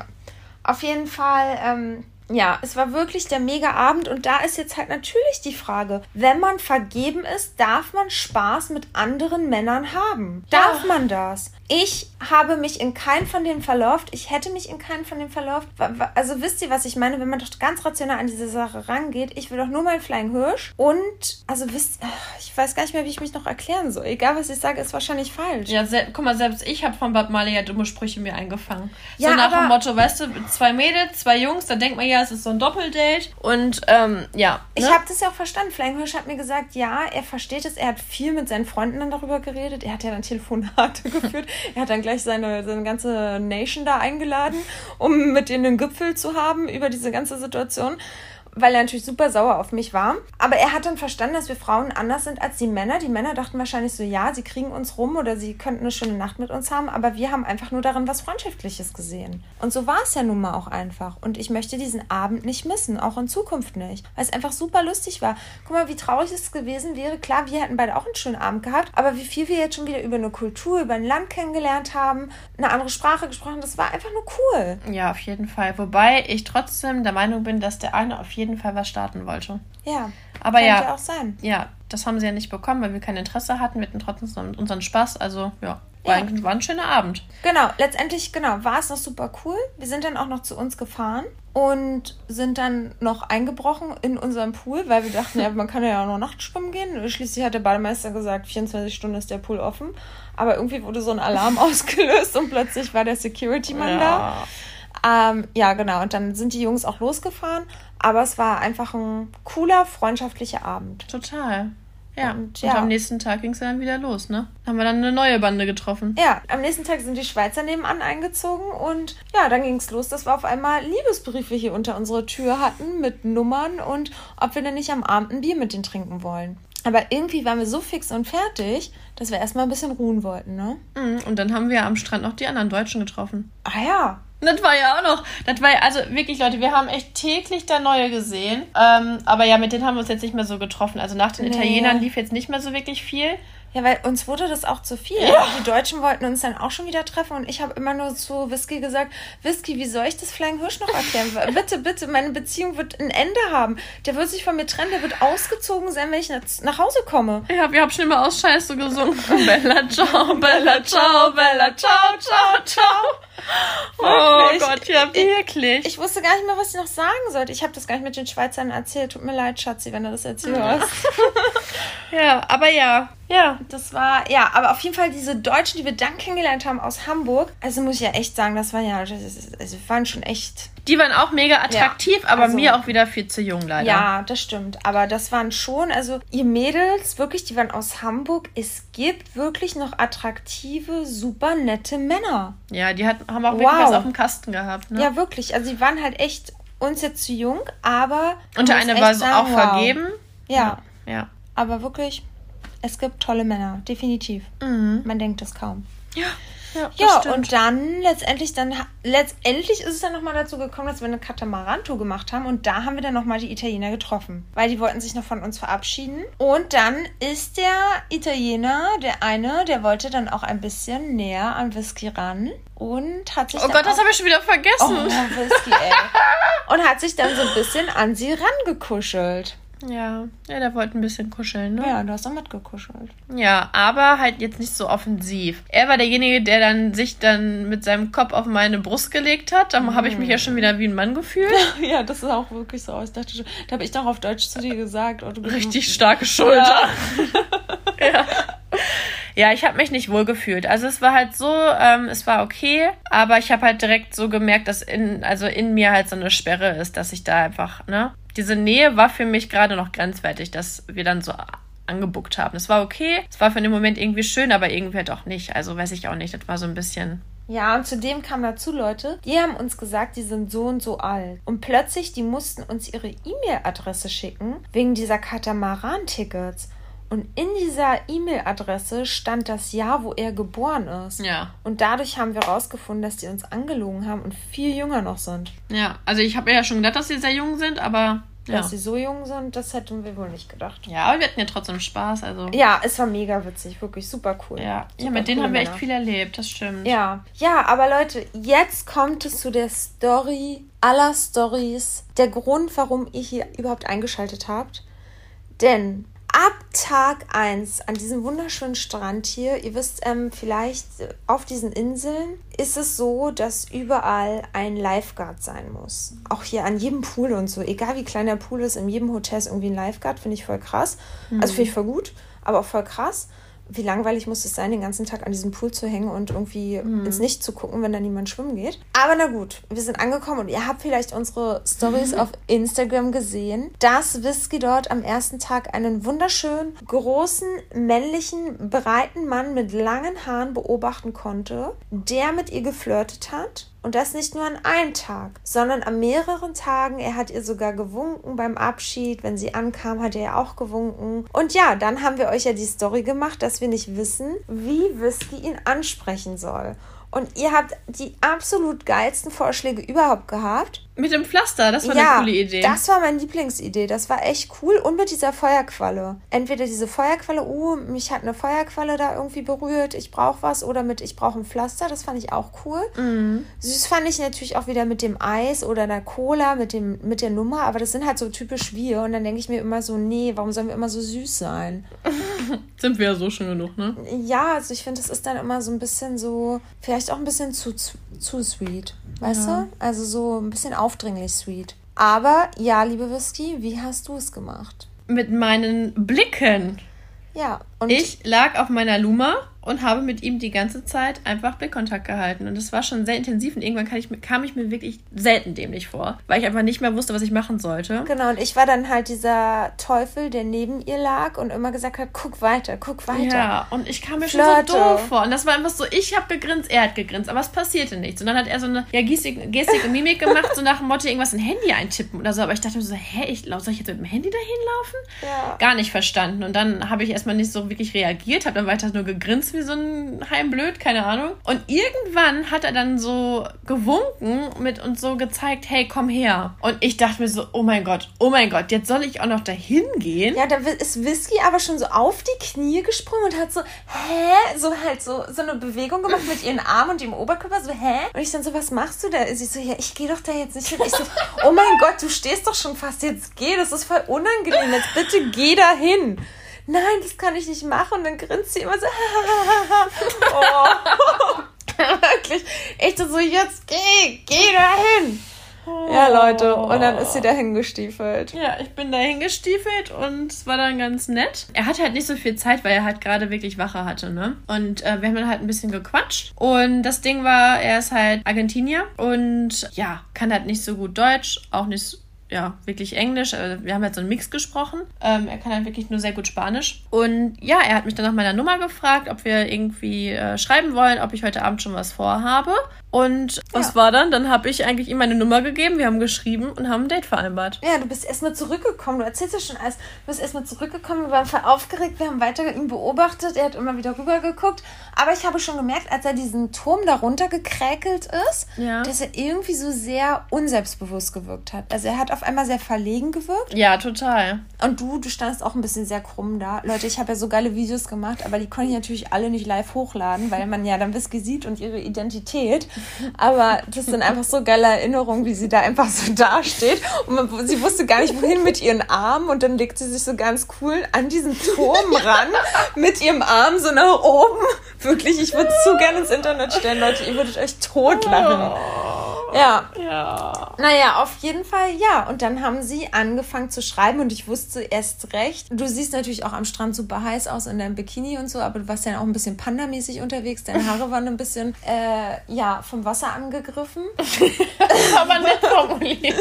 Auf jeden Fall, ähm, ja, es war wirklich der mega Abend und da ist jetzt halt natürlich die Frage, wenn man vergeben ist, darf man Spaß mit anderen Männern haben? Ja. Darf man das? Ich habe mich in keinen von denen verlauft. Ich hätte mich in keinen von denen verlauft. Also wisst ihr, was ich meine? Wenn man doch ganz rational an diese Sache rangeht, ich will doch nur meinen Flying Hirsch und, also wisst, ich weiß gar nicht mehr, wie ich mich noch erklären soll. Egal, was ich sage, ist wahrscheinlich falsch. Ja, guck mal, selbst ich habe von Bob Marley ja dumme Sprüche mir eingefangen. Ja, so nach dem Motto, weißt du, zwei Mädels, zwei Jungs, da denkt man ja, es ist so ein Doppeldate und, ähm, ja. Ne? Ich habe das ja auch verstanden. Flying Hirsch hat mir gesagt, ja, er versteht es. Er hat viel mit seinen Freunden dann darüber geredet. Er hat ja dann Telefonate geführt. Er hat dann gleich seine, seine ganze Nation da eingeladen, um mit denen einen Gipfel zu haben über diese ganze Situation weil er natürlich super sauer auf mich war. Aber er hat dann verstanden, dass wir Frauen anders sind als die Männer. Die Männer dachten wahrscheinlich so, ja, sie kriegen uns rum oder sie könnten eine schöne Nacht mit uns haben, aber wir haben einfach nur darin was Freundschaftliches gesehen. Und so war es ja nun mal auch einfach. Und ich möchte diesen Abend nicht missen, auch in Zukunft nicht, weil es einfach super lustig war. Guck mal, wie traurig es gewesen wäre. Klar, wir hätten beide auch einen schönen Abend gehabt, aber wie viel wir jetzt schon wieder über eine Kultur, über ein Land kennengelernt haben, eine andere Sprache gesprochen, das war einfach nur cool. Ja, auf jeden Fall. Wobei ich trotzdem der Meinung bin, dass der eine auf jeden jeden Fall was starten wollte. Ja. Aber ja. auch sein. Ja, das haben sie ja nicht bekommen, weil wir kein Interesse hatten. Wir hatten trotzdem unseren Spaß. Also, ja. War, ja. Ein, war ein schöner Abend. Genau, letztendlich, genau, war es noch super cool. Wir sind dann auch noch zu uns gefahren und sind dann noch eingebrochen in unserem Pool, weil wir dachten, ja, man kann ja auch noch nachts schwimmen gehen. Schließlich hat der Bademeister gesagt, 24 Stunden ist der Pool offen. Aber irgendwie wurde so ein Alarm ausgelöst und plötzlich war der Security-Mann ja. da. Ähm, ja, genau. Und dann sind die Jungs auch losgefahren. Aber es war einfach ein cooler, freundschaftlicher Abend. Total. Ja. Und, ja. und am nächsten Tag ging es dann wieder los, ne? Haben wir dann eine neue Bande getroffen. Ja, am nächsten Tag sind die Schweizer nebenan eingezogen und ja, dann ging es los, dass wir auf einmal Liebesbriefe hier unter unserer Tür hatten mit Nummern und ob wir denn nicht am Abend ein Bier mit denen trinken wollen. Aber irgendwie waren wir so fix und fertig, dass wir erstmal ein bisschen ruhen wollten, ne? Mhm, und dann haben wir am Strand noch die anderen Deutschen getroffen. Ah ja, das war ja auch noch. Das war ja, also wirklich, Leute, wir haben echt täglich da neue gesehen. Ähm, aber ja, mit denen haben wir uns jetzt nicht mehr so getroffen. Also nach den nee. Italienern lief jetzt nicht mehr so wirklich viel. Ja, weil uns wurde das auch zu viel. Ja. Die Deutschen wollten uns dann auch schon wieder treffen und ich habe immer nur zu Whisky gesagt, Whisky, wie soll ich das Flying Hirsch noch erklären? bitte, bitte, meine Beziehung wird ein Ende haben. Der wird sich von mir trennen, der wird ausgezogen sein, wenn ich nach Hause komme. Ja, wir haben schon immer aus Scheiße gesungen. Bella, ciao, Bella, ciao, Bella, ciao, ciao, ciao. Oh Gott, ja, wirklich. Ich, ich, wusste gar nicht mehr, was ich noch sagen sollte. Ich habe das gar nicht mit den Schweizern erzählt. Tut mir leid, Schatzi, wenn du das jetzt hörst. ja, aber ja. Ja, das war, ja, aber auf jeden Fall diese Deutschen, die wir dann kennengelernt haben aus Hamburg, also muss ich ja echt sagen, das waren ja, also waren schon echt. Die waren auch mega attraktiv, ja, aber also, mir auch wieder viel zu jung leider. Ja, das stimmt. Aber das waren schon, also ihr Mädels, wirklich, die waren aus Hamburg. Es gibt wirklich noch attraktive, super nette Männer. Ja, die hat, haben auch wow. wirklich was auf dem Kasten gehabt. Ne? Ja, wirklich. Also die waren halt echt uns jetzt zu jung, aber. Und der eine war so auch wow. vergeben. Ja. Ja. Aber wirklich es gibt tolle Männer, definitiv. Mhm. Man denkt es kaum. Ja. Ja, ja und dann letztendlich dann letztendlich ist es dann nochmal dazu gekommen, dass wir eine Katamarantour gemacht haben und da haben wir dann nochmal die Italiener getroffen, weil die wollten sich noch von uns verabschieden und dann ist der Italiener, der eine, der wollte dann auch ein bisschen näher an Whisky ran und hat sich Oh Gott, das habe ich schon wieder vergessen. Oh, Whisky, ey. und hat sich dann so ein bisschen an sie rangekuschelt. Ja, ja, der wollte ein bisschen kuscheln, ne? Ja, du hast auch mitgekuschelt. Ja, aber halt jetzt nicht so offensiv. Er war derjenige, der dann sich dann mit seinem Kopf auf meine Brust gelegt hat. Da mhm. habe ich mich ja schon wieder wie ein Mann gefühlt. ja, das ist auch wirklich so. Ich dachte schon, da habe ich doch auf Deutsch zu dir gesagt. Oh, Richtig starke Schulter. Ja. ja. Ja, ich habe mich nicht wohl gefühlt. Also es war halt so, ähm, es war okay, aber ich habe halt direkt so gemerkt, dass in, also in mir halt so eine Sperre ist, dass ich da einfach, ne? Diese Nähe war für mich gerade noch grenzwertig, dass wir dann so angebuckt haben. Es war okay, es war für den Moment irgendwie schön, aber irgendwie halt auch nicht. Also weiß ich auch nicht, das war so ein bisschen ja, und zudem kam dazu Leute, die haben uns gesagt, die sind so und so alt. Und plötzlich, die mussten uns ihre E-Mail-Adresse schicken, wegen dieser Katamaran-Tickets. Und in dieser E-Mail-Adresse stand das Jahr, wo er geboren ist. Ja. Und dadurch haben wir herausgefunden, dass die uns angelogen haben und viel jünger noch sind. Ja, also ich habe ja schon gedacht, dass sie sehr jung sind, aber. Ja. Dass sie so jung sind, das hätten wir wohl nicht gedacht. Ja, aber wir hatten ja trotzdem Spaß. Also. Ja, es war mega witzig, wirklich super cool. Ja, super ja mit denen haben wir echt viel erlebt, das stimmt. Ja, ja, aber Leute, jetzt kommt es zu der Story aller Stories. Der Grund, warum ihr hier überhaupt eingeschaltet habt. Denn ab Tag 1 an diesem wunderschönen Strand hier, ihr wisst ähm, vielleicht, auf diesen Inseln ist es so, dass überall ein Lifeguard sein muss. Auch hier an jedem Pool und so. Egal wie klein der Pool ist, in jedem Hotel ist irgendwie ein Lifeguard, finde ich voll krass. Mhm. Also finde ich voll gut, aber auch voll krass wie langweilig muss es sein, den ganzen Tag an diesem Pool zu hängen und irgendwie mhm. ins Nicht zu gucken, wenn da niemand schwimmen geht. Aber na gut, wir sind angekommen und ihr habt vielleicht unsere Stories mhm. auf Instagram gesehen, dass Whisky dort am ersten Tag einen wunderschönen, großen, männlichen, breiten Mann mit langen Haaren beobachten konnte, der mit ihr geflirtet hat und das nicht nur an einem Tag, sondern an mehreren Tagen. Er hat ihr sogar gewunken beim Abschied. Wenn sie ankam, hat er ihr auch gewunken. Und ja, dann haben wir euch ja die Story gemacht, dass wir nicht wissen, wie Whisky ihn ansprechen soll. Und ihr habt die absolut geilsten Vorschläge überhaupt gehabt. Mit dem Pflaster, das war ja, eine coole Idee. Das war meine Lieblingsidee. Das war echt cool. Und mit dieser Feuerqualle. Entweder diese Feuerqualle, oh, mich hat eine Feuerqualle da irgendwie berührt, ich brauche was. Oder mit, ich brauche ein Pflaster. Das fand ich auch cool. Mhm. Süß fand ich natürlich auch wieder mit dem Eis oder der Cola, mit, dem, mit der Nummer. Aber das sind halt so typisch wir. Und dann denke ich mir immer so, nee, warum sollen wir immer so süß sein? sind wir ja so schon genug, ne? Ja, also ich finde, das ist dann immer so ein bisschen so, vielleicht auch ein bisschen zu, zu, sweet. Weißt ja. du? Also so ein bisschen aufdringlich sweet. Aber ja, liebe Whisky, wie hast du es gemacht? Mit meinen Blicken. Ja. Und ich lag auf meiner Luma und habe mit ihm die ganze Zeit einfach Blickkontakt gehalten. Und es war schon sehr intensiv und irgendwann kam ich, kam ich mir wirklich selten dämlich vor, weil ich einfach nicht mehr wusste, was ich machen sollte. Genau, und ich war dann halt dieser Teufel, der neben ihr lag und immer gesagt hat, guck weiter, guck weiter. Ja, und ich kam mir Flirte. schon so doof vor. Und das war einfach so, ich habe gegrinst, er hat gegrinst, aber es passierte nichts. Und dann hat er so eine ja, Gestik, Gestik und Mimik gemacht, so nach dem Motto, irgendwas in Handy eintippen oder so. Aber ich dachte mir so, hä, ich, soll ich jetzt mit dem Handy dahin laufen? Ja. Gar nicht verstanden. Und dann habe ich erstmal nicht so wirklich reagiert, habe dann weiter nur gegrinst wie so ein Heimblöd, keine Ahnung. Und irgendwann hat er dann so gewunken mit uns so gezeigt, hey, komm her. Und ich dachte mir so, oh mein Gott, oh mein Gott, jetzt soll ich auch noch dahin gehen. Ja, da ist Whisky aber schon so auf die Knie gesprungen und hat so, hä? So halt so, so eine Bewegung gemacht mit ihren Armen und dem Oberkörper, so, hä? Und ich dann so, was machst du da? Sie so, ja, ich gehe doch da jetzt nicht hin. Ich so, oh mein Gott, du stehst doch schon fast, jetzt geh, das ist voll unangenehm, jetzt bitte geh da hin nein, das kann ich nicht machen. Und dann grinst sie immer so, oh. Wirklich, echt so, jetzt geh, geh dahin. Ja, Leute, und dann ist sie dahin gestiefelt. Ja, ich bin dahin gestiefelt und es war dann ganz nett. Er hatte halt nicht so viel Zeit, weil er halt gerade wirklich Wache hatte, ne? Und äh, wir haben dann halt ein bisschen gequatscht. Und das Ding war, er ist halt Argentinier und ja, kann halt nicht so gut Deutsch, auch nicht ja, wirklich Englisch. Also wir haben halt so einen Mix gesprochen. Ähm, er kann halt wirklich nur sehr gut Spanisch. Und ja, er hat mich dann nach meiner Nummer gefragt, ob wir irgendwie äh, schreiben wollen, ob ich heute Abend schon was vorhabe. Und was ja. war dann? Dann habe ich eigentlich ihm meine Nummer gegeben, wir haben geschrieben und haben ein Date vereinbart. Ja, du bist erstmal zurückgekommen, du erzählst ja schon alles. Du bist erstmal zurückgekommen, wir waren voll aufgeregt, wir haben weiter ihn beobachtet, er hat immer wieder rübergeguckt. Aber ich habe schon gemerkt, als er diesen Turm darunter gekräkelt ist, ja. dass er irgendwie so sehr unselbstbewusst gewirkt hat. Also er hat auf einmal sehr verlegen gewirkt. Ja, total. Und du, du standest auch ein bisschen sehr krumm da. Leute, ich habe ja so geile Videos gemacht, aber die konnte ich natürlich alle nicht live hochladen, weil man ja dann Whisky sieht und ihre Identität. Aber das sind einfach so geile Erinnerungen, wie sie da einfach so dasteht. Und man, sie wusste gar nicht, wohin mit ihren Armen. Und dann legt sie sich so ganz cool an diesen Turm ran, mit ihrem Arm so nach oben. Wirklich, ich würde es zu gerne ins Internet stellen, Leute. Ihr würdet euch totlachen. Ja. Ja. Naja, auf jeden Fall ja. Und dann haben sie angefangen zu schreiben und ich wusste erst recht. Du siehst natürlich auch am Strand super heiß aus in deinem Bikini und so, aber du warst ja auch ein bisschen pandamäßig unterwegs. Deine Haare waren ein bisschen, äh, ja, vom Wasser angegriffen. aber nett formuliert.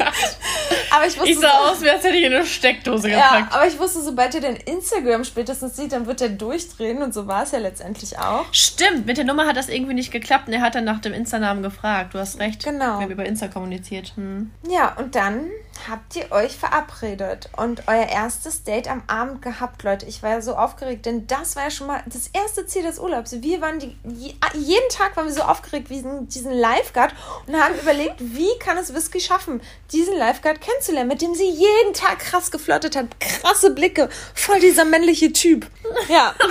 aber ich wusste. Ich sah aus, wie als hätte ich in eine Steckdose gepackt. Ja, aber ich wusste, sobald er den Instagram spätestens sieht, dann wird er durchdrehen und so war es ja letztendlich auch. Stimmt, mit der Nummer hat das irgendwie nicht geklappt und er hat dann nach dem Insta-Namen gefragt. Du hast recht. Genau. Wir haben über Insta kommuniziert. Hm. Ja, und dann habt ihr euch verabredet und euer erstes Date am Abend gehabt, Leute. Ich war ja so aufgeregt, denn das war ja schon mal das erste Ziel des Urlaubs. Wir waren die, jeden Tag waren wir so aufgeregt wie diesen, diesen Lifeguard und haben überlegt, wie kann es Whisky schaffen, diesen Lifeguard kennenzulernen, mit dem sie jeden Tag krass geflirtet hat. Krasse Blicke, voll dieser männliche Typ. Ja.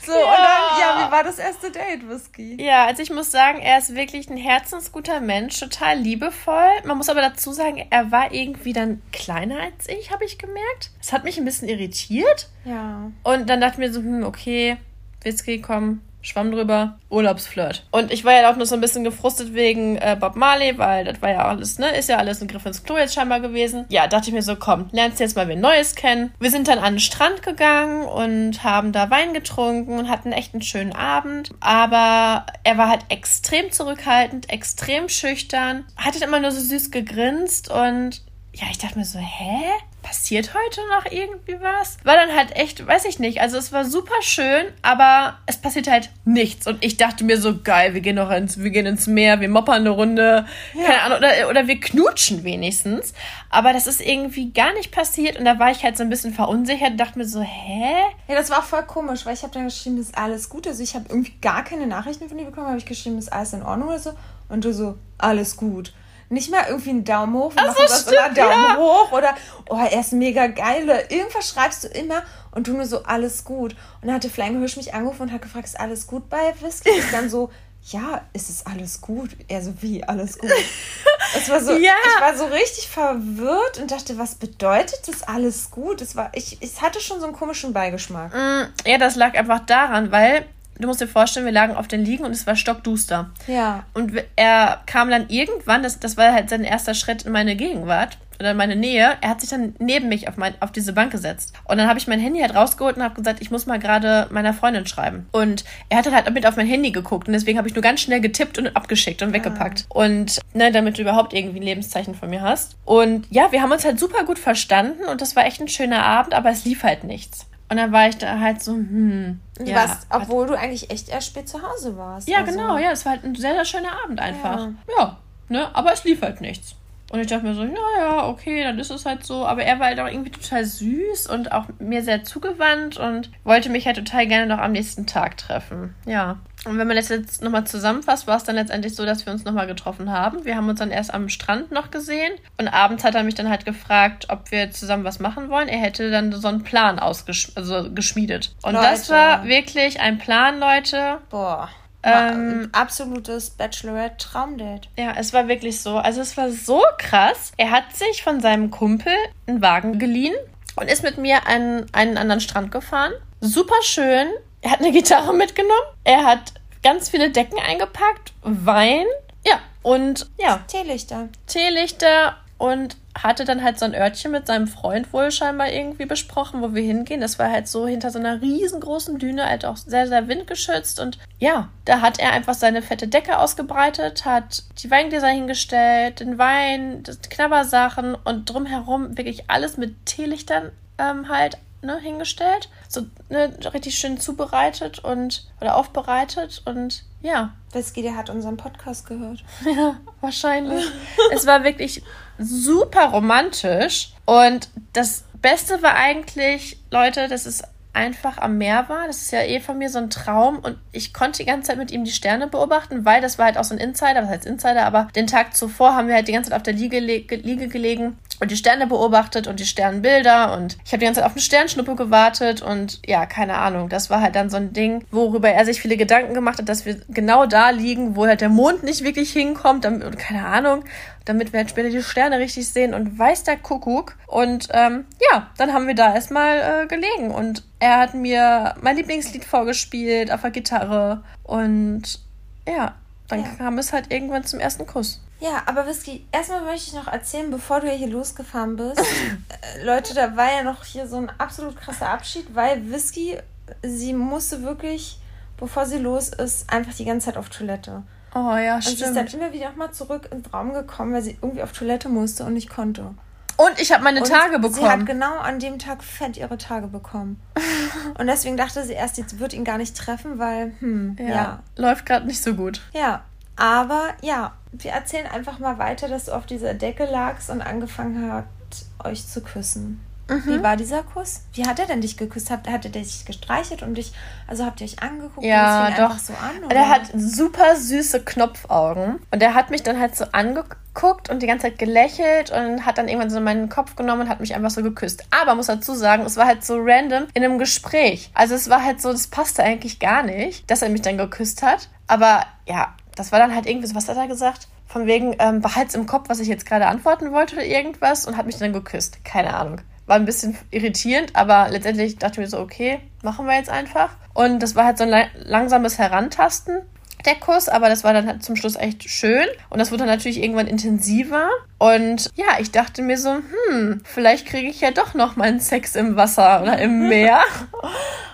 So, ja. und dann, ja, wie war das erste Date, Whisky? Ja, also ich muss sagen, er ist wirklich ein herzensguter Mensch, total liebevoll. Man muss aber dazu sagen, er war irgendwie dann kleiner als ich, habe ich gemerkt. Das hat mich ein bisschen irritiert. Ja. Und dann dachte ich mir so, hm, okay, Whisky, komm, Schwamm drüber, Urlaubsflirt. Und ich war ja auch noch so ein bisschen gefrustet wegen äh, Bob Marley, weil das war ja alles, ne, ist ja alles ein Griff ins Klo jetzt scheinbar gewesen. Ja, dachte ich mir so, komm, lernst jetzt mal wen Neues kennen. Wir sind dann an den Strand gegangen und haben da Wein getrunken und hatten echt einen schönen Abend. Aber er war halt extrem zurückhaltend, extrem schüchtern, hat halt immer nur so süß gegrinst und ja, ich dachte mir so, hä? Passiert heute noch irgendwie was? War dann halt echt, weiß ich nicht. Also es war super schön, aber es passiert halt nichts. Und ich dachte mir so, geil, wir gehen noch ins, wir gehen ins Meer, wir moppern eine Runde, ja. keine Ahnung, oder, oder wir knutschen wenigstens. Aber das ist irgendwie gar nicht passiert und da war ich halt so ein bisschen verunsichert und dachte mir so, hä? Ja, das war voll komisch, weil ich habe dann geschrieben, ist alles gut. Also ich habe irgendwie gar keine Nachrichten von dir bekommen, habe ich geschrieben, ist alles in Ordnung oder so. Und du so, alles gut nicht mal irgendwie einen Daumen hoch. Wir Ach machen so, das immer Daumen ja. hoch oder oh, er ist mega geil oder irgendwas schreibst du immer und du nur so alles gut. Und dann hatte Flying Hirsch mich angerufen und hat gefragt, ist alles gut bei Whisky? Ich dann so, ja, ist es alles gut? Er so, wie, alles gut? es war so, ja. ich war so richtig verwirrt und dachte, was bedeutet das alles gut? Es war, ich, es hatte schon so einen komischen Beigeschmack. Mm, ja, das lag einfach daran, weil du musst dir vorstellen, wir lagen auf den Liegen und es war stockduster. Ja. Und er kam dann irgendwann, das, das war halt sein erster Schritt in meine Gegenwart oder in meine Nähe. Er hat sich dann neben mich auf, mein, auf diese Bank gesetzt. Und dann habe ich mein Handy halt rausgeholt und habe gesagt, ich muss mal gerade meiner Freundin schreiben. Und er hat dann halt mit auf mein Handy geguckt und deswegen habe ich nur ganz schnell getippt und abgeschickt und ah. weggepackt. Und ne, damit du überhaupt irgendwie ein Lebenszeichen von mir hast. Und ja, wir haben uns halt super gut verstanden und das war echt ein schöner Abend, aber es lief halt nichts. Und dann war ich da halt so, hm. Ja, warst, obwohl du eigentlich echt erst spät zu Hause warst. Ja, also. genau, ja. Es war halt ein sehr, sehr schöner Abend einfach. Ja. ja, ne? Aber es lief halt nichts. Und ich dachte mir so, naja, okay, dann ist es halt so. Aber er war halt auch irgendwie total süß und auch mir sehr zugewandt und wollte mich halt total gerne noch am nächsten Tag treffen. Ja. Und wenn man das jetzt nochmal zusammenfasst, war es dann letztendlich so, dass wir uns nochmal getroffen haben. Wir haben uns dann erst am Strand noch gesehen und abends hat er mich dann halt gefragt, ob wir zusammen was machen wollen. Er hätte dann so einen Plan ausgesch also geschmiedet. Und Leute. das war wirklich ein Plan, Leute. Boah. Ähm, absolutes Bachelorette-Traumdate. Ja, es war wirklich so. Also es war so krass. Er hat sich von seinem Kumpel einen Wagen geliehen und ist mit mir an einen anderen Strand gefahren. Super schön. Er hat eine Gitarre mitgenommen. Er hat ganz viele Decken eingepackt, Wein. Ja, und ja. Teelichter. Teelichter und hatte dann halt so ein Örtchen mit seinem Freund wohl scheinbar irgendwie besprochen, wo wir hingehen. Das war halt so hinter so einer riesengroßen Düne, halt auch sehr, sehr windgeschützt. Und ja, da hat er einfach seine fette Decke ausgebreitet, hat die Weingläser hingestellt, den Wein, die Knabbersachen und drumherum wirklich alles mit Teelichtern ähm, halt ne, hingestellt. So ne, richtig schön zubereitet und oder aufbereitet und ja. Der hat unseren Podcast gehört. Ja, wahrscheinlich. es war wirklich super romantisch. Und das Beste war eigentlich, Leute, das ist einfach am Meer war. Das ist ja eh von mir so ein Traum. Und ich konnte die ganze Zeit mit ihm die Sterne beobachten, weil das war halt auch so ein Insider, was heißt Insider, aber den Tag zuvor haben wir halt die ganze Zeit auf der Liege, Liege gelegen und die Sterne beobachtet und die Sternbilder. Und ich habe die ganze Zeit auf eine Sternschnuppe gewartet und ja, keine Ahnung, das war halt dann so ein Ding, worüber er sich viele Gedanken gemacht hat, dass wir genau da liegen, wo halt der Mond nicht wirklich hinkommt, damit, keine Ahnung, damit wir halt später die Sterne richtig sehen und weiß der Kuckuck und ähm, ja, dann haben wir da erstmal äh, gelegen und er hat mir mein Lieblingslied vorgespielt auf der Gitarre und ja, dann ja. kam es halt irgendwann zum ersten Kuss. Ja, aber Whisky, erstmal möchte ich noch erzählen, bevor du hier losgefahren bist. äh, Leute, da war ja noch hier so ein absolut krasser Abschied, weil Whisky, sie musste wirklich, bevor sie los ist, einfach die ganze Zeit auf Toilette. Oh ja, und stimmt. Und sie ist dann immer wieder mal zurück ins Raum gekommen, weil sie irgendwie auf Toilette musste und nicht konnte. Und ich habe meine und Tage bekommen. Sie hat genau an dem Tag fett ihre Tage bekommen. und deswegen dachte sie erst, sie wird ihn gar nicht treffen, weil, hm, ja. ja. Läuft gerade nicht so gut. Ja, aber ja, wir erzählen einfach mal weiter, dass du auf dieser Decke lagst und angefangen hast, euch zu küssen. Mhm. Wie war dieser Kuss? Wie hat er denn dich geküsst? Hat, hat er dich gestreichelt und dich, also habt ihr euch angeguckt ja, und es doch. so an? Oder? Der hat super süße Knopfaugen und er hat mich dann halt so angeguckt und die ganze Zeit gelächelt und hat dann irgendwann so meinen Kopf genommen und hat mich einfach so geküsst. Aber muss dazu sagen, es war halt so random in einem Gespräch. Also es war halt so, das passte eigentlich gar nicht, dass er mich dann geküsst hat. Aber ja, das war dann halt irgendwie so, was hat er gesagt? Von wegen, ähm, behalt's im Kopf, was ich jetzt gerade antworten wollte oder irgendwas und hat mich dann geküsst. Keine Ahnung. War ein bisschen irritierend, aber letztendlich dachte ich mir so, okay, machen wir jetzt einfach. Und das war halt so ein langsames Herantasten der Kuss, aber das war dann halt zum Schluss echt schön. Und das wurde dann natürlich irgendwann intensiver. Und ja, ich dachte mir so, hm, vielleicht kriege ich ja doch noch meinen Sex im Wasser oder im Meer.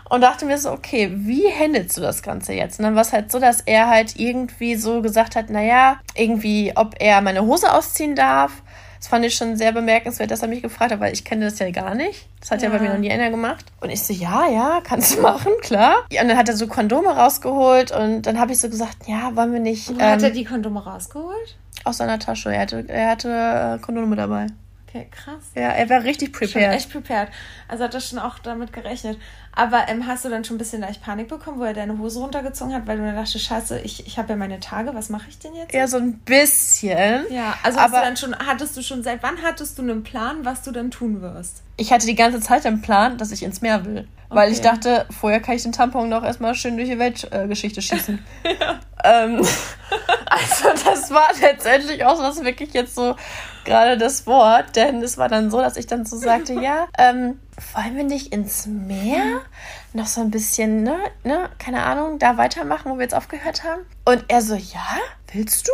und dachte mir so, okay, wie handelst du das Ganze jetzt? Und dann war es halt so, dass er halt irgendwie so gesagt hat, naja, irgendwie, ob er meine Hose ausziehen darf. Das fand ich schon sehr bemerkenswert, dass er mich gefragt hat, weil ich kenne das ja gar nicht. Das hat ja, ja bei mir noch nie einer gemacht. Und ich so, ja, ja, kannst du machen, klar. Ja, und dann hat er so Kondome rausgeholt und dann habe ich so gesagt, ja, wollen wir nicht. Wo ähm, hat er die Kondome rausgeholt? Aus seiner Tasche. Er hatte, er hatte äh, Kondome dabei. Okay, krass. Ja, er war richtig prepared. Schon echt prepared. Also hat er schon auch damit gerechnet. Aber ähm, hast du dann schon ein bisschen leicht Panik bekommen, wo er deine Hose runtergezogen hat, weil du dann dachtest, scheiße, ich, ich habe ja meine Tage, was mache ich denn jetzt? Ja, so ein bisschen. Ja, also aber, hast du dann schon, hattest du schon, seit wann hattest du einen Plan, was du dann tun wirst? Ich hatte die ganze Zeit einen Plan, dass ich ins Meer will. Okay. Weil ich dachte, vorher kann ich den Tampon noch erstmal schön durch die Weltgeschichte äh, schießen. ja. ähm, also das war letztendlich auch so, dass wirklich jetzt so gerade das Wort, denn es war dann so, dass ich dann so sagte, ja, ähm, wollen wir nicht ins Meer? Noch so ein bisschen, ne, ne, keine Ahnung, da weitermachen, wo wir jetzt aufgehört haben? Und er so, ja, willst du?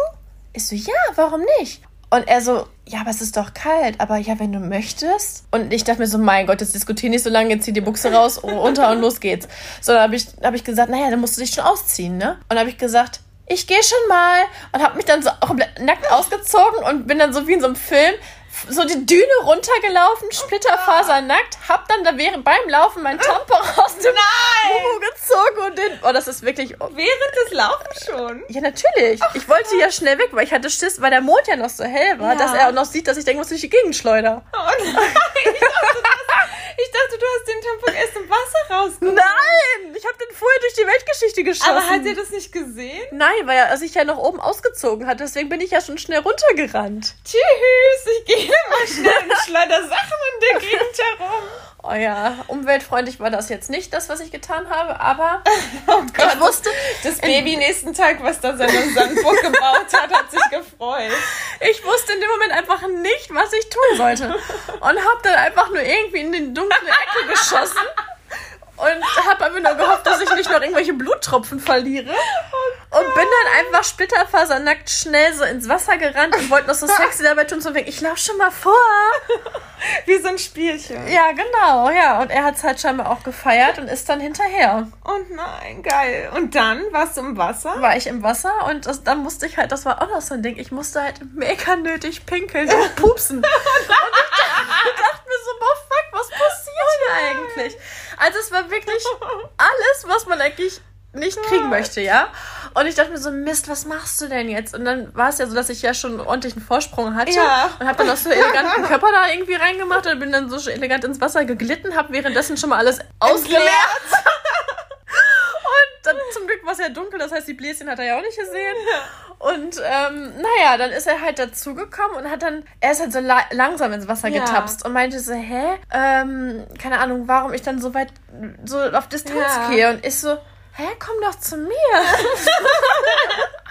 Ich so, ja, warum nicht? Und er so, ja, aber es ist doch kalt. Aber ja, wenn du möchtest. Und ich dachte mir so, mein Gott, jetzt diskutier nicht so lange, jetzt zieh die Buchse raus, runter und los geht's. So, dann habe ich, hab ich gesagt, naja, dann musst du dich schon ausziehen, ne? Und habe ich gesagt, ich gehe schon mal und habe mich dann so komplett nackt ausgezogen und bin dann so wie in so einem Film so die Düne runtergelaufen, splitterfasernackt, hab dann da während beim Laufen mein Tampon aus dem Mumu gezogen und den. Oh, das ist wirklich. Während des Laufens schon. Ja, natürlich. ich wollte ja schnell weg, weil ich hatte Schiss, weil der Mond ja noch so hell war, Ja. dass er auch noch sieht, dass ich denke, was ich die Gegend schleuder. Oh nein, ich dachte, du hast, ich dachte, du hast den Tampon erst im Wasser rausgeholt. Nein! Ich habe den vorher durch die Weltgeschichte geschossen. Aber hat er das nicht gesehen? Nein, weil er sich ja noch oben ausgezogen hat. Deswegen bin ich ja schon schnell runtergerannt. Tschüss, ich gehe mal schnell und schleuder Sachen in der Gegend herum. Oh ja, umweltfreundlich war das jetzt nicht das, was ich getan habe, aber Oh ich wusste, Das Baby nächsten Tag, was da seine Sandburg gebaut hat, hat sich gefreut. ich wusste in dem Moment einfach nicht, was ich tun sollte. Und habe dann einfach nur irgendwie in den dunklen Ecke geschossen. Und habe einfach nur gehofft, dass ich nicht noch irgendwelche Bluttropfen verliere. Und bin dann einfach splitterfasernackt schnell so ins Wasser gerannt und wollte noch so sexy dabei tun, so wegen, ich lauf schon mal vor. Wie so ein Spielchen. Ja, genau, ja. Und er hat es halt scheinbar auch gefeiert und ist dann hinterher. Und nein, geil. Und dann warst du im Wasser? War ich im Wasser und das, dann musste ich halt, das war auch noch so ein Ding, ich musste halt mega nötig pinkeln und pupsen. und ich dachte, ich dachte mir so, boah, fuck, was passiert hier eigentlich? Also es war wirklich alles, was man eigentlich nicht kriegen möchte, ja. Und ich dachte mir so, Mist, was machst du denn jetzt? Und dann war es ja so, dass ich ja schon ordentlich einen Vorsprung hatte Ja. und habe dann auch so eleganten Körper da irgendwie reingemacht und bin dann so elegant ins Wasser geglitten, habe währenddessen schon mal alles ausgeleert. Dann zum Glück war es ja dunkel, das heißt, die Bläschen hat er ja auch nicht gesehen. Und ähm, naja, dann ist er halt dazugekommen und hat dann, er ist halt so la langsam ins Wasser Ja. getapst und meinte so, hä? Ähm, keine Ahnung, warum ich dann so weit, so auf Distanz Ja. gehe. Und ich so, hä, komm doch zu mir.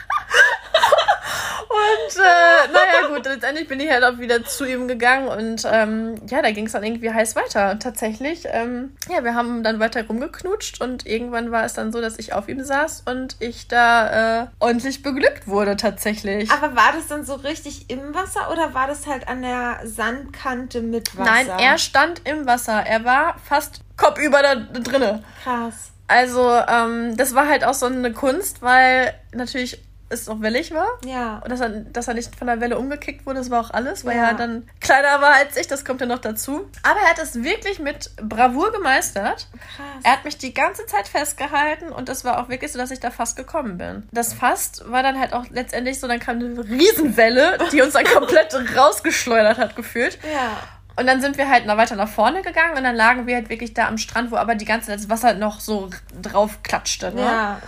Und äh, naja, gut, letztendlich bin ich halt auch wieder zu ihm gegangen und ähm, ja, da ging es dann irgendwie heiß weiter. Und tatsächlich, ähm, ja, wir haben dann weiter rumgeknutscht und irgendwann war es dann so, dass ich auf ihm saß und ich da äh, ordentlich beglückt wurde tatsächlich. Aber war das dann so richtig im Wasser oder war das halt an der Sandkante mit Wasser? Nein, er stand im Wasser. Er war fast kopfüber da drinne. Krass. Also, ähm, das war halt auch so eine Kunst, weil natürlich es auch wellig war. Ja. Und dass er, dass er nicht von der Welle umgekickt wurde, das war auch alles, weil Ja. er dann kleiner war als ich, das kommt ja noch dazu. Aber er hat es wirklich mit Bravour gemeistert. Krass. Er hat mich die ganze Zeit festgehalten und es war auch wirklich so, dass ich da fast gekommen bin. Das fast war dann halt auch letztendlich so, dann kam eine Riesenwelle, die uns dann komplett rausgeschleudert hat, gefühlt. ja. Und dann sind wir halt noch weiter nach vorne gegangen und dann lagen wir halt wirklich da am Strand, wo aber die ganze Zeit das Wasser noch so drauf klatschte. Ne? Ja.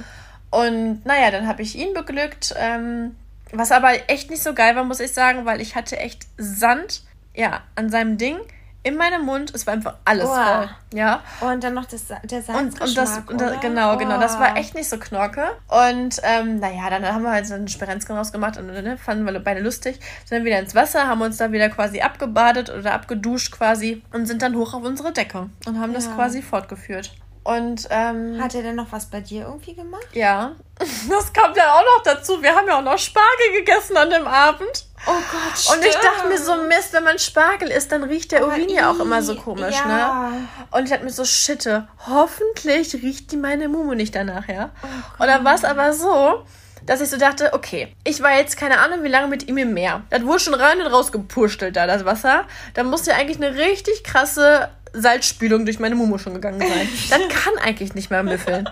Und naja, dann habe ich ihn beglückt. Ähm, was aber echt nicht so geil war, muss ich sagen, weil ich hatte echt Sand, ja, an seinem Ding, in meinem Mund. Es war einfach alles Boah. voll. Ja. Und dann noch das, der Und, Salzgeschmack, und das, und das genau, genau, das war Oh. echt nicht so knorke. Und ähm, naja, dann haben wir halt so einen Sperenzken rausgemacht und ne, fanden wir beide lustig. Sind dann wieder ins Wasser, haben uns da wieder quasi abgebadet oder abgeduscht quasi und sind dann hoch auf unsere Decke und haben das Ja. quasi fortgefürt. Und ähm, Hat er denn noch was bei dir irgendwie gemacht? ja, das kommt ja auch noch dazu. Wir haben ja auch noch Spargel gegessen an dem Abend. Oh Gott, Und ich dachte mir so, Mist, wenn man Spargel isst, dann riecht der Urin ja auch immer so komisch, ja. ne? Und ich dachte mir so, shitte, hoffentlich riecht die meine Mumu nicht danach, ja? Oh und dann war es aber so, dass ich so dachte, okay, ich war jetzt keine Ahnung, wie lange mit ihm im Meer. Das wurde schon rein und raus gepurstelt da, das Wasser. Da muss ja eigentlich eine richtig krasse Salzspülung durch meine Mumu schon gegangen sein. das kann eigentlich nicht mehr müffeln.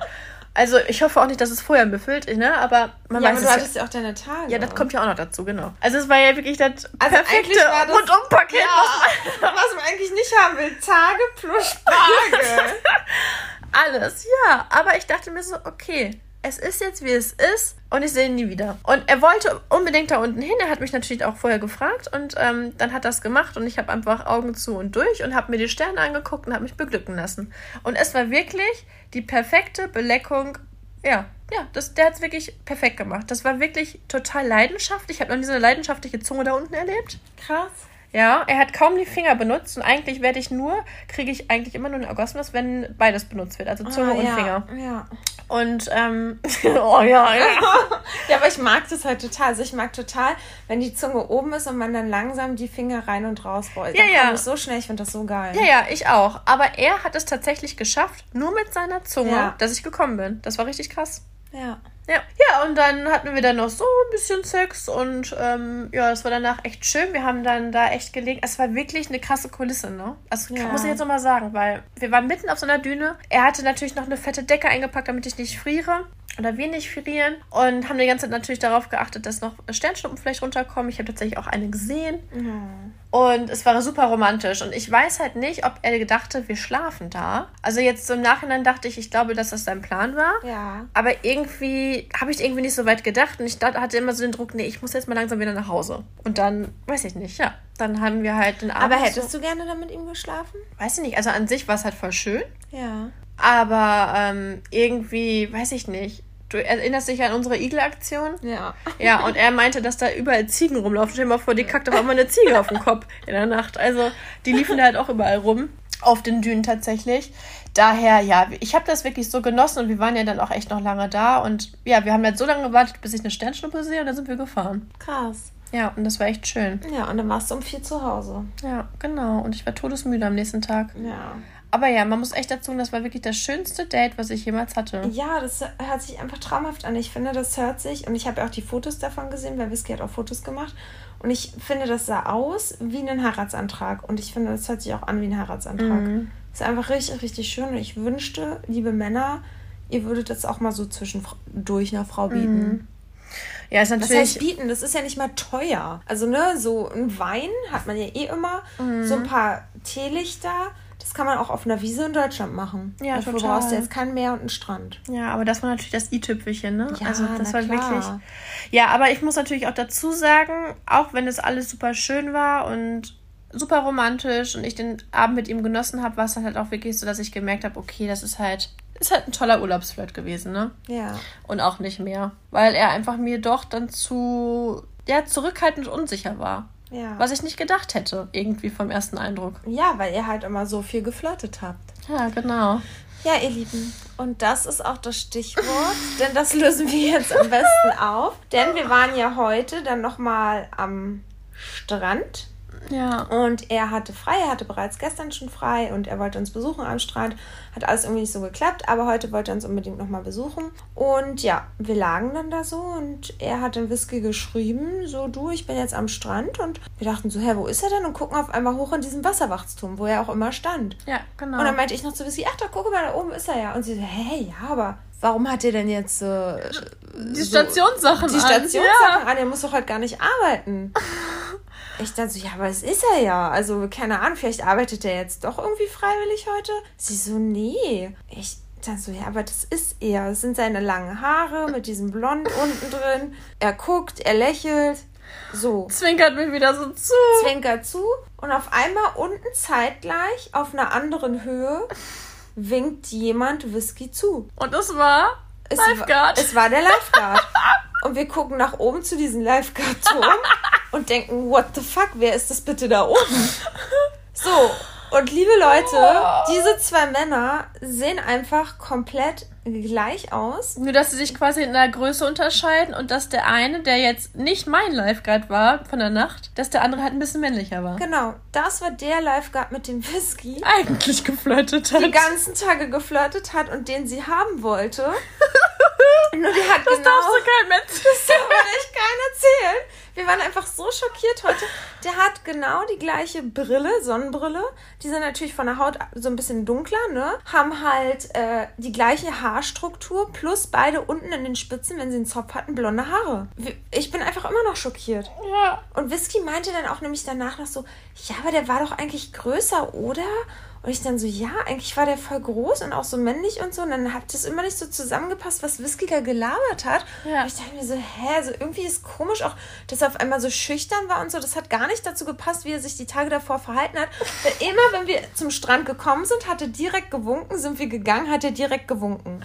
Also ich hoffe auch nicht, dass es vorher müffelt, ne? Aber man Ja, weiß aber du hattest ja auch deine Tage. Ja, das kommt ja auch noch dazu, genau. Also es war ja wirklich das Also perfekte Rundumpaket. Ja, was man eigentlich nicht haben will. Tage plus Spargel. Alles, ja. Aber ich dachte mir so, okay, es ist jetzt, wie es ist und ich sehe ihn nie wieder. Und er wollte unbedingt da unten hin. Er hat mich natürlich auch vorher gefragt und ähm, dann hat er das gemacht und ich habe einfach Augen zu und durch und habe mir die Sterne angeguckt und habe mich beglücken lassen. Und es war wirklich die perfekte Beleckung. Ja, ja, das, der hat es wirklich perfekt gemacht. Das war wirklich total leidenschaftlich. Ich habe noch nie so eine leidenschaftliche Zunge da unten erlebt. Krass. Ja, er hat kaum die Finger benutzt und eigentlich werde ich nur, kriege ich eigentlich immer nur einen Orgasmus, wenn beides benutzt wird, also Zunge Ah, und ja, Finger. Ja. Und, ähm, oh ja, ja. ja, aber ich mag das halt total. Also ich mag total, wenn die Zunge oben ist und man dann langsam die Finger rein und raus rollt. Ja, ja. es so schnell, ich finde das so geil. Ja, ja, ich auch. Aber er hat es tatsächlich geschafft, nur mit seiner Zunge, Ja. dass ich gekommen bin. Das war richtig krass. Ja. Ja. ja, und dann hatten wir dann noch so ein bisschen Sex und ähm, ja, es war danach echt schön. Wir haben dann da echt gelegen. Es war wirklich eine krasse Kulisse, ne? Also Ja. muss ich jetzt nochmal sagen, weil wir waren mitten auf so einer Düne. Er hatte natürlich noch eine fette Decke eingepackt, damit ich nicht friere. Oder nicht frieren. Und haben die ganze Zeit natürlich darauf geachtet, dass noch Sternschnuppen vielleicht runterkommen. Ich habe tatsächlich auch eine gesehen. Und es war super romantisch. Und ich weiß halt nicht, ob er gedachte, wir schlafen da. Also jetzt im Nachhinein dachte ich, ich glaube, dass das sein Plan war. Ja. Aber irgendwie habe ich irgendwie nicht so weit gedacht. Und ich dachte, hatte immer so den Druck, nee, ich muss jetzt mal langsam wieder nach Hause. Und dann, weiß ich nicht, ja. Dann haben wir halt den Abend. Aber hättest so, du gerne dann mit ihm geschlafen? Weiß ich nicht. Also an sich war es halt voll schön. Ja. Aber ähm, irgendwie, weiß ich nicht. Du erinnerst dich an unsere Igel-Aktion? Ja. Ja, und er meinte, dass da überall Ziegen rumlaufen. Stell dir mal vor, die kackt auf einmal eine Ziege auf den Kopf in der Nacht. Also, die liefen da halt auch überall rum. Auf den Dünen tatsächlich. Daher, ja, ich habe das wirklich so genossen und wir waren ja dann auch echt noch lange da. Und ja, wir haben jetzt so lange gewartet, bis ich eine Sternschnuppe sehe und dann sind wir gefahren. Krass. Ja, und das war echt schön. Ja, und dann warst du um vier zu Hause. Ja, genau. Und ich war todesmüde am nächsten Tag. Ja. Aber ja, man muss echt dazu sagen, das war wirklich das schönste Date, was ich jemals hatte. Ja, das hört sich einfach traumhaft an. Ich finde, das hört sich, und ich habe ja auch die Fotos davon gesehen, weil Whisky hat auch Fotos gemacht. Und ich finde, das sah aus wie ein Heiratsantrag. Und ich finde, das hört sich auch an wie ein Heiratsantrag. Mhm. Das ist einfach richtig, richtig schön. Und ich wünschte, liebe Männer, ihr würdet das auch mal so zwischendurch einer Frau bieten. Ja, ist Das natürlich. heißt bieten, das ist ja nicht mal teuer. Also, ne, so ein Wein hat man ja eh immer. Mhm. So ein paar Teelichter, das kann man auch auf einer Wiese in Deutschland machen. Ja, Dafür total. brauchst du jetzt kein Meer und einen Strand. Ja, aber das war natürlich das i-Tüpfelchen, ne? Ja, also das war klar. wirklich. Ja, aber ich muss natürlich auch dazu sagen, auch wenn es alles super schön war und super romantisch und ich den Abend mit ihm genossen habe, war es dann halt auch wirklich so, dass ich gemerkt habe, okay, das ist halt, ist halt ein toller Urlaubsflirt gewesen, ne? Ja. Und auch nicht mehr. Weil er einfach mir doch dann zu, ja, zurückhaltend und unsicher war. Ja. Was ich nicht gedacht hätte, irgendwie vom ersten Eindruck. Ja, weil ihr halt immer so viel geflirtet habt. Ja, genau. Ja, ihr Lieben. Und das ist auch das Stichwort, denn das lösen wir jetzt am besten auf. Denn wir waren ja heute dann nochmal am Strand Ja. und er hatte frei, er hatte bereits gestern schon frei und er wollte uns besuchen am Strand. Hat alles irgendwie nicht so geklappt, aber heute wollte er uns unbedingt nochmal besuchen. Und ja, wir lagen dann da so und er hat den Whisky geschrieben, so du, ich bin jetzt am Strand und wir dachten so, hä, wo ist er denn? Und gucken auf einmal hoch in diesem Wasserwachstum, wo er auch immer stand. Ja, genau. Und dann meinte ich noch zu Whisky, ach da, guck mal, da oben ist er ja. Und sie so, hä, ja, aber warum hat er denn jetzt äh, die so- Stationssachen die an. Stationssachen an? Er muss doch heute gar nicht arbeiten. Ich dachte so, ja, aber es ist er ja. Also, keine Ahnung, vielleicht arbeitet er jetzt doch irgendwie freiwillig heute. Sie so, nee. Ich dachte so, ja, aber das ist er. Das sind seine langen Haare mit diesem Blond unten drin. Er guckt, er lächelt. So Zwinkert mir wieder so zu. zwinkert zu und auf einmal unten zeitgleich auf einer anderen Höhe winkt jemand Whisky zu. Und es war Es Lifeguard. War, es war der Lifeguard. und wir gucken nach oben zu diesem Lifeguard-Turm und denken, what the fuck, wer ist das bitte da oben? So, und liebe Leute, diese zwei Männer sehen einfach komplett gleich aus. Nur, dass sie sich quasi in der Größe unterscheiden und dass der eine, der jetzt nicht mein Lifeguard war von der Nacht, dass der andere halt ein bisschen männlicher war. Genau, das war der Lifeguard mit dem Whisky. Eigentlich geflirtet hat. die ganzen Tage geflirtet hat und den sie haben wollte. Nur die hat das genau. darfst du kein Mensch. Das darf mir echt keiner erzählen. Wir waren einfach so schockiert heute. Der hat genau die gleiche Brille, Sonnenbrille. Die sind natürlich von der Haut so ein bisschen dunkler, ne? Haben halt äh, die gleiche Haarstruktur plus beide unten in den Spitzen, wenn sie einen Zopf hatten, blonde Haare. Ich bin einfach immer noch schockiert. Ja. Und Whisky meinte dann auch nämlich danach noch so, ja, aber der war doch eigentlich größer, oder? Und ich dann so, ja, eigentlich war der voll groß und auch so männlich und so. Und dann hat das immer nicht so zusammengepasst, was Whisky da gelabert hat. Ja. Und ich dachte mir so, hä, also irgendwie ist komisch auch, dass er auf einmal so schüchtern war und so. Das hat gar nicht dazu gepasst, wie er sich die Tage davor verhalten hat. Weil immer, wenn wir zum Strand gekommen sind, hat er direkt gewunken, sind wir gegangen, hat er direkt gewunken.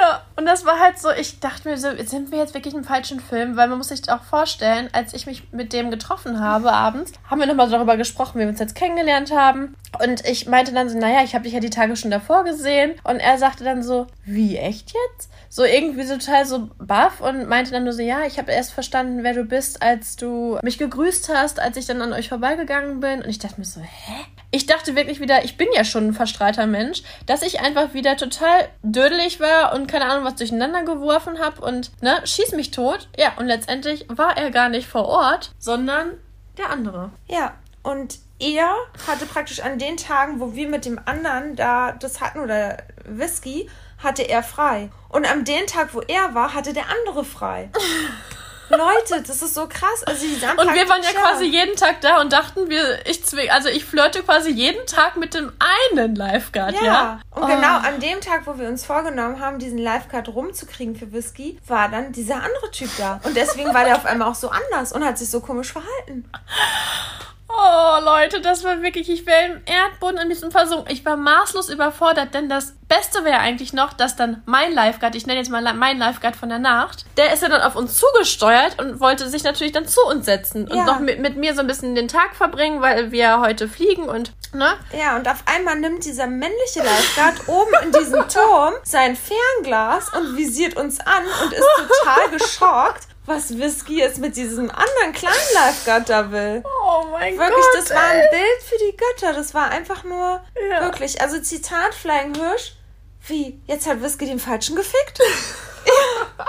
Ja, und das war halt so, ich dachte mir so, sind wir jetzt wirklich im falschen Film? Weil man muss sich auch vorstellen, als ich mich mit dem getroffen habe abends, haben wir nochmal darüber gesprochen, wie wir uns jetzt kennengelernt haben. Und ich meinte dann so, naja, ich habe dich ja die Tage schon davor gesehen. Und er sagte dann so, wie, echt jetzt? So irgendwie so total so baff und meinte dann nur so, ja, ich habe erst verstanden, wer du bist, als du mich gegrüßt hast, als ich dann an euch vorbeigegangen bin. Und ich dachte mir so, hä? Ich dachte wirklich wieder, ich bin ja schon ein verstrahlter Mensch, dass ich einfach wieder total dödelig war und keine Ahnung, was durcheinander geworfen habe und, ne, schieß mich tot. Ja, und letztendlich war er gar nicht vor Ort, sondern der andere. Ja, und er hatte praktisch an den Tagen, wo wir mit dem anderen da das hatten oder Whisky, hatte er frei. Und an den Tag, wo er war, hatte der andere frei. Leute, das ist so krass. Also die Und wir waren ja quasi jeden Tag da und dachten, wir, ich zwing, also ich flirte quasi jeden Tag mit dem einen Lifeguard, ja. Ja, und Oh. genau an dem Tag, wo wir uns vorgenommen haben, diesen Lifeguard rumzukriegen für Whisky, war dann dieser andere Typ da. Und deswegen war der auf einmal auch so anders und hat sich so komisch verhalten. Oh, Leute, das war wirklich, ich wäre im Erdboden in diesem versunken. Ich war maßlos überfordert, denn das Beste wäre eigentlich noch, dass dann mein Lifeguard, ich nenne jetzt mal mein Lifeguard von der Nacht, der ist ja dann auf uns zugesteuert und wollte sich natürlich dann zu uns setzen und Ja. noch mit, mit mir so ein bisschen den Tag verbringen, weil wir heute fliegen und, ne? Ja, und auf einmal nimmt dieser männliche Lifeguard oben in diesem Turm sein Fernglas und visiert uns an und ist total geschockt, was Whisky jetzt mit diesem anderen kleinen da will. Oh mein Wirklich, Gott. das war ein ey. Bild für die Götter. Das war einfach nur Ja. wirklich. Also Zitat Flying Hirsch. Wie? Jetzt hat Whisky den Falschen gefickt? ja,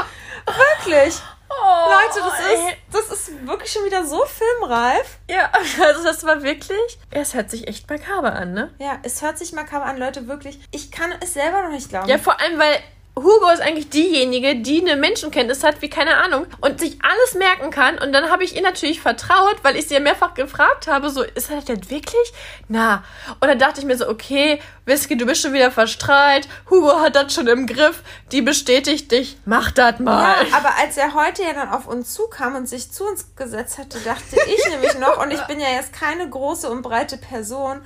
wirklich. Oh, Leute, das ey. ist, das ist wirklich schon wieder so filmreif. Ja, also das war wirklich. Es hört sich echt makaber an, ne? Ja, es hört sich makaber an, Leute, wirklich. Ich kann es selber noch nicht glauben. Ja, vor allem, weil Hugo ist eigentlich diejenige, die eine Menschenkenntnis hat, wie keine Ahnung, und sich alles merken kann. Und dann habe ich ihr natürlich vertraut, weil ich sie ja mehrfach gefragt habe, so, ist das denn wirklich? Na. Und dann dachte ich mir so, okay, Whisky, du bist schon wieder verstrahlt. Hugo hat das schon im Griff. Die bestätigt dich. Mach das mal. Ja, aber als er heute ja dann auf uns zukam und sich zu uns gesetzt hatte, dachte ich nämlich noch, und ich bin ja jetzt keine große und breite Person,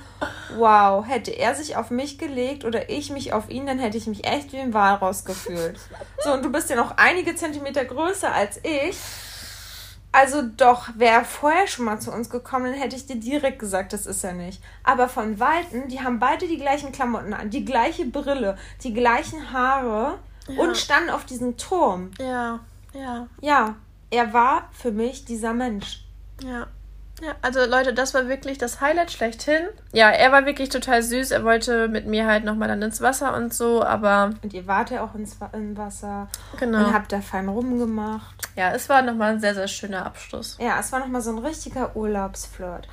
wow, hätte er sich auf mich gelegt oder ich mich auf ihn, dann hätte ich mich echt wie ein Walross gefühlt. So, und du bist ja noch einige Zentimeter größer als ich. Also doch, wäre er vorher schon mal zu uns gekommen, dann hätte ich dir direkt gesagt, das ist er nicht. Aber von Weitem, die haben beide die gleichen Klamotten an, die gleiche Brille, die gleichen Haare und standen auf diesem Turm. Ja, ja, Ja, er war für mich dieser Mensch. ja. Ja, also Leute, das war wirklich das Highlight schlechthin. Ja, er war wirklich total süß. Er wollte mit mir halt nochmal dann ins Wasser und so, aber Und ihr wart ja auch ins im Wasser genau. und habt da fein rumgemacht. Ja, es war nochmal ein sehr, sehr schöner Abschluss. Ja, es war nochmal so ein richtiger Urlaubsflirt.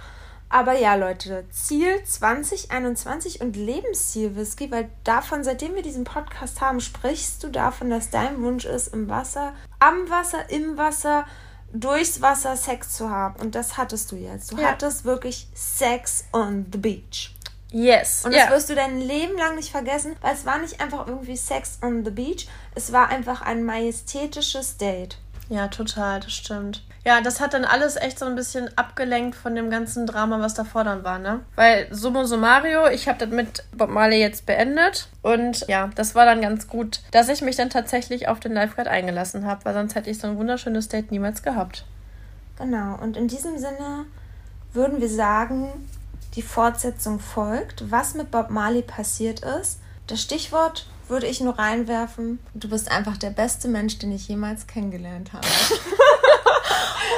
Aber ja, Leute, Ziel 2021 und Lebensziel Whisky, weil davon, seitdem wir diesen Podcast haben, sprichst du davon, dass dein Wunsch ist, im Wasser, am Wasser, im Wasser, durchs Wasser Sex zu haben. Und das hattest du jetzt. Du Ja. hattest wirklich Sex on the beach. Yes. Und das wirst du dein Leben lang nicht vergessen, weil es war nicht einfach irgendwie Sex on the beach, es war einfach ein majestätisches Date. Ja, total, das stimmt. Ja, das hat dann alles echt so ein bisschen abgelenkt von dem ganzen Drama, was davor dann war, ne? Weil summa summario, ich habe das mit Bob Marley jetzt beendet und ja, das war dann ganz gut, dass ich mich dann tatsächlich auf den Lifeguard eingelassen habe, weil sonst hätte ich so ein wunderschönes Date niemals gehabt. Genau, und in diesem Sinne würden wir sagen, die Fortsetzung folgt. Was mit Bob Marley passiert ist, das Stichwort würde ich nur reinwerfen. Du bist einfach der beste Mensch, den ich jemals kennengelernt habe.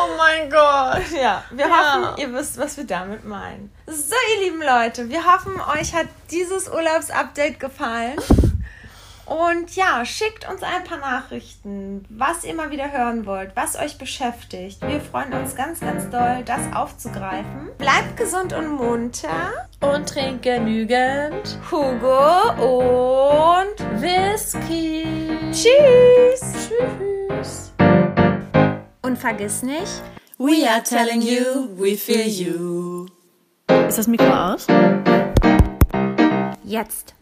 Oh mein Gott. Ja, wir Ja. hoffen, ihr wisst, was wir damit meinen. So, ihr lieben Leute, wir hoffen, euch hat dieses Urlaubsupdate gefallen. Und ja, schickt uns ein paar Nachrichten, was ihr mal wieder hören wollt, was euch beschäftigt. Wir freuen uns ganz, ganz doll, das aufzugreifen. Bleibt gesund und munter. Und trink genügend Hugo und Whisky. tschüss. Tschüss. Und vergiss nicht, We are telling you, we feel you. Ist das Mikro aus? jetzt.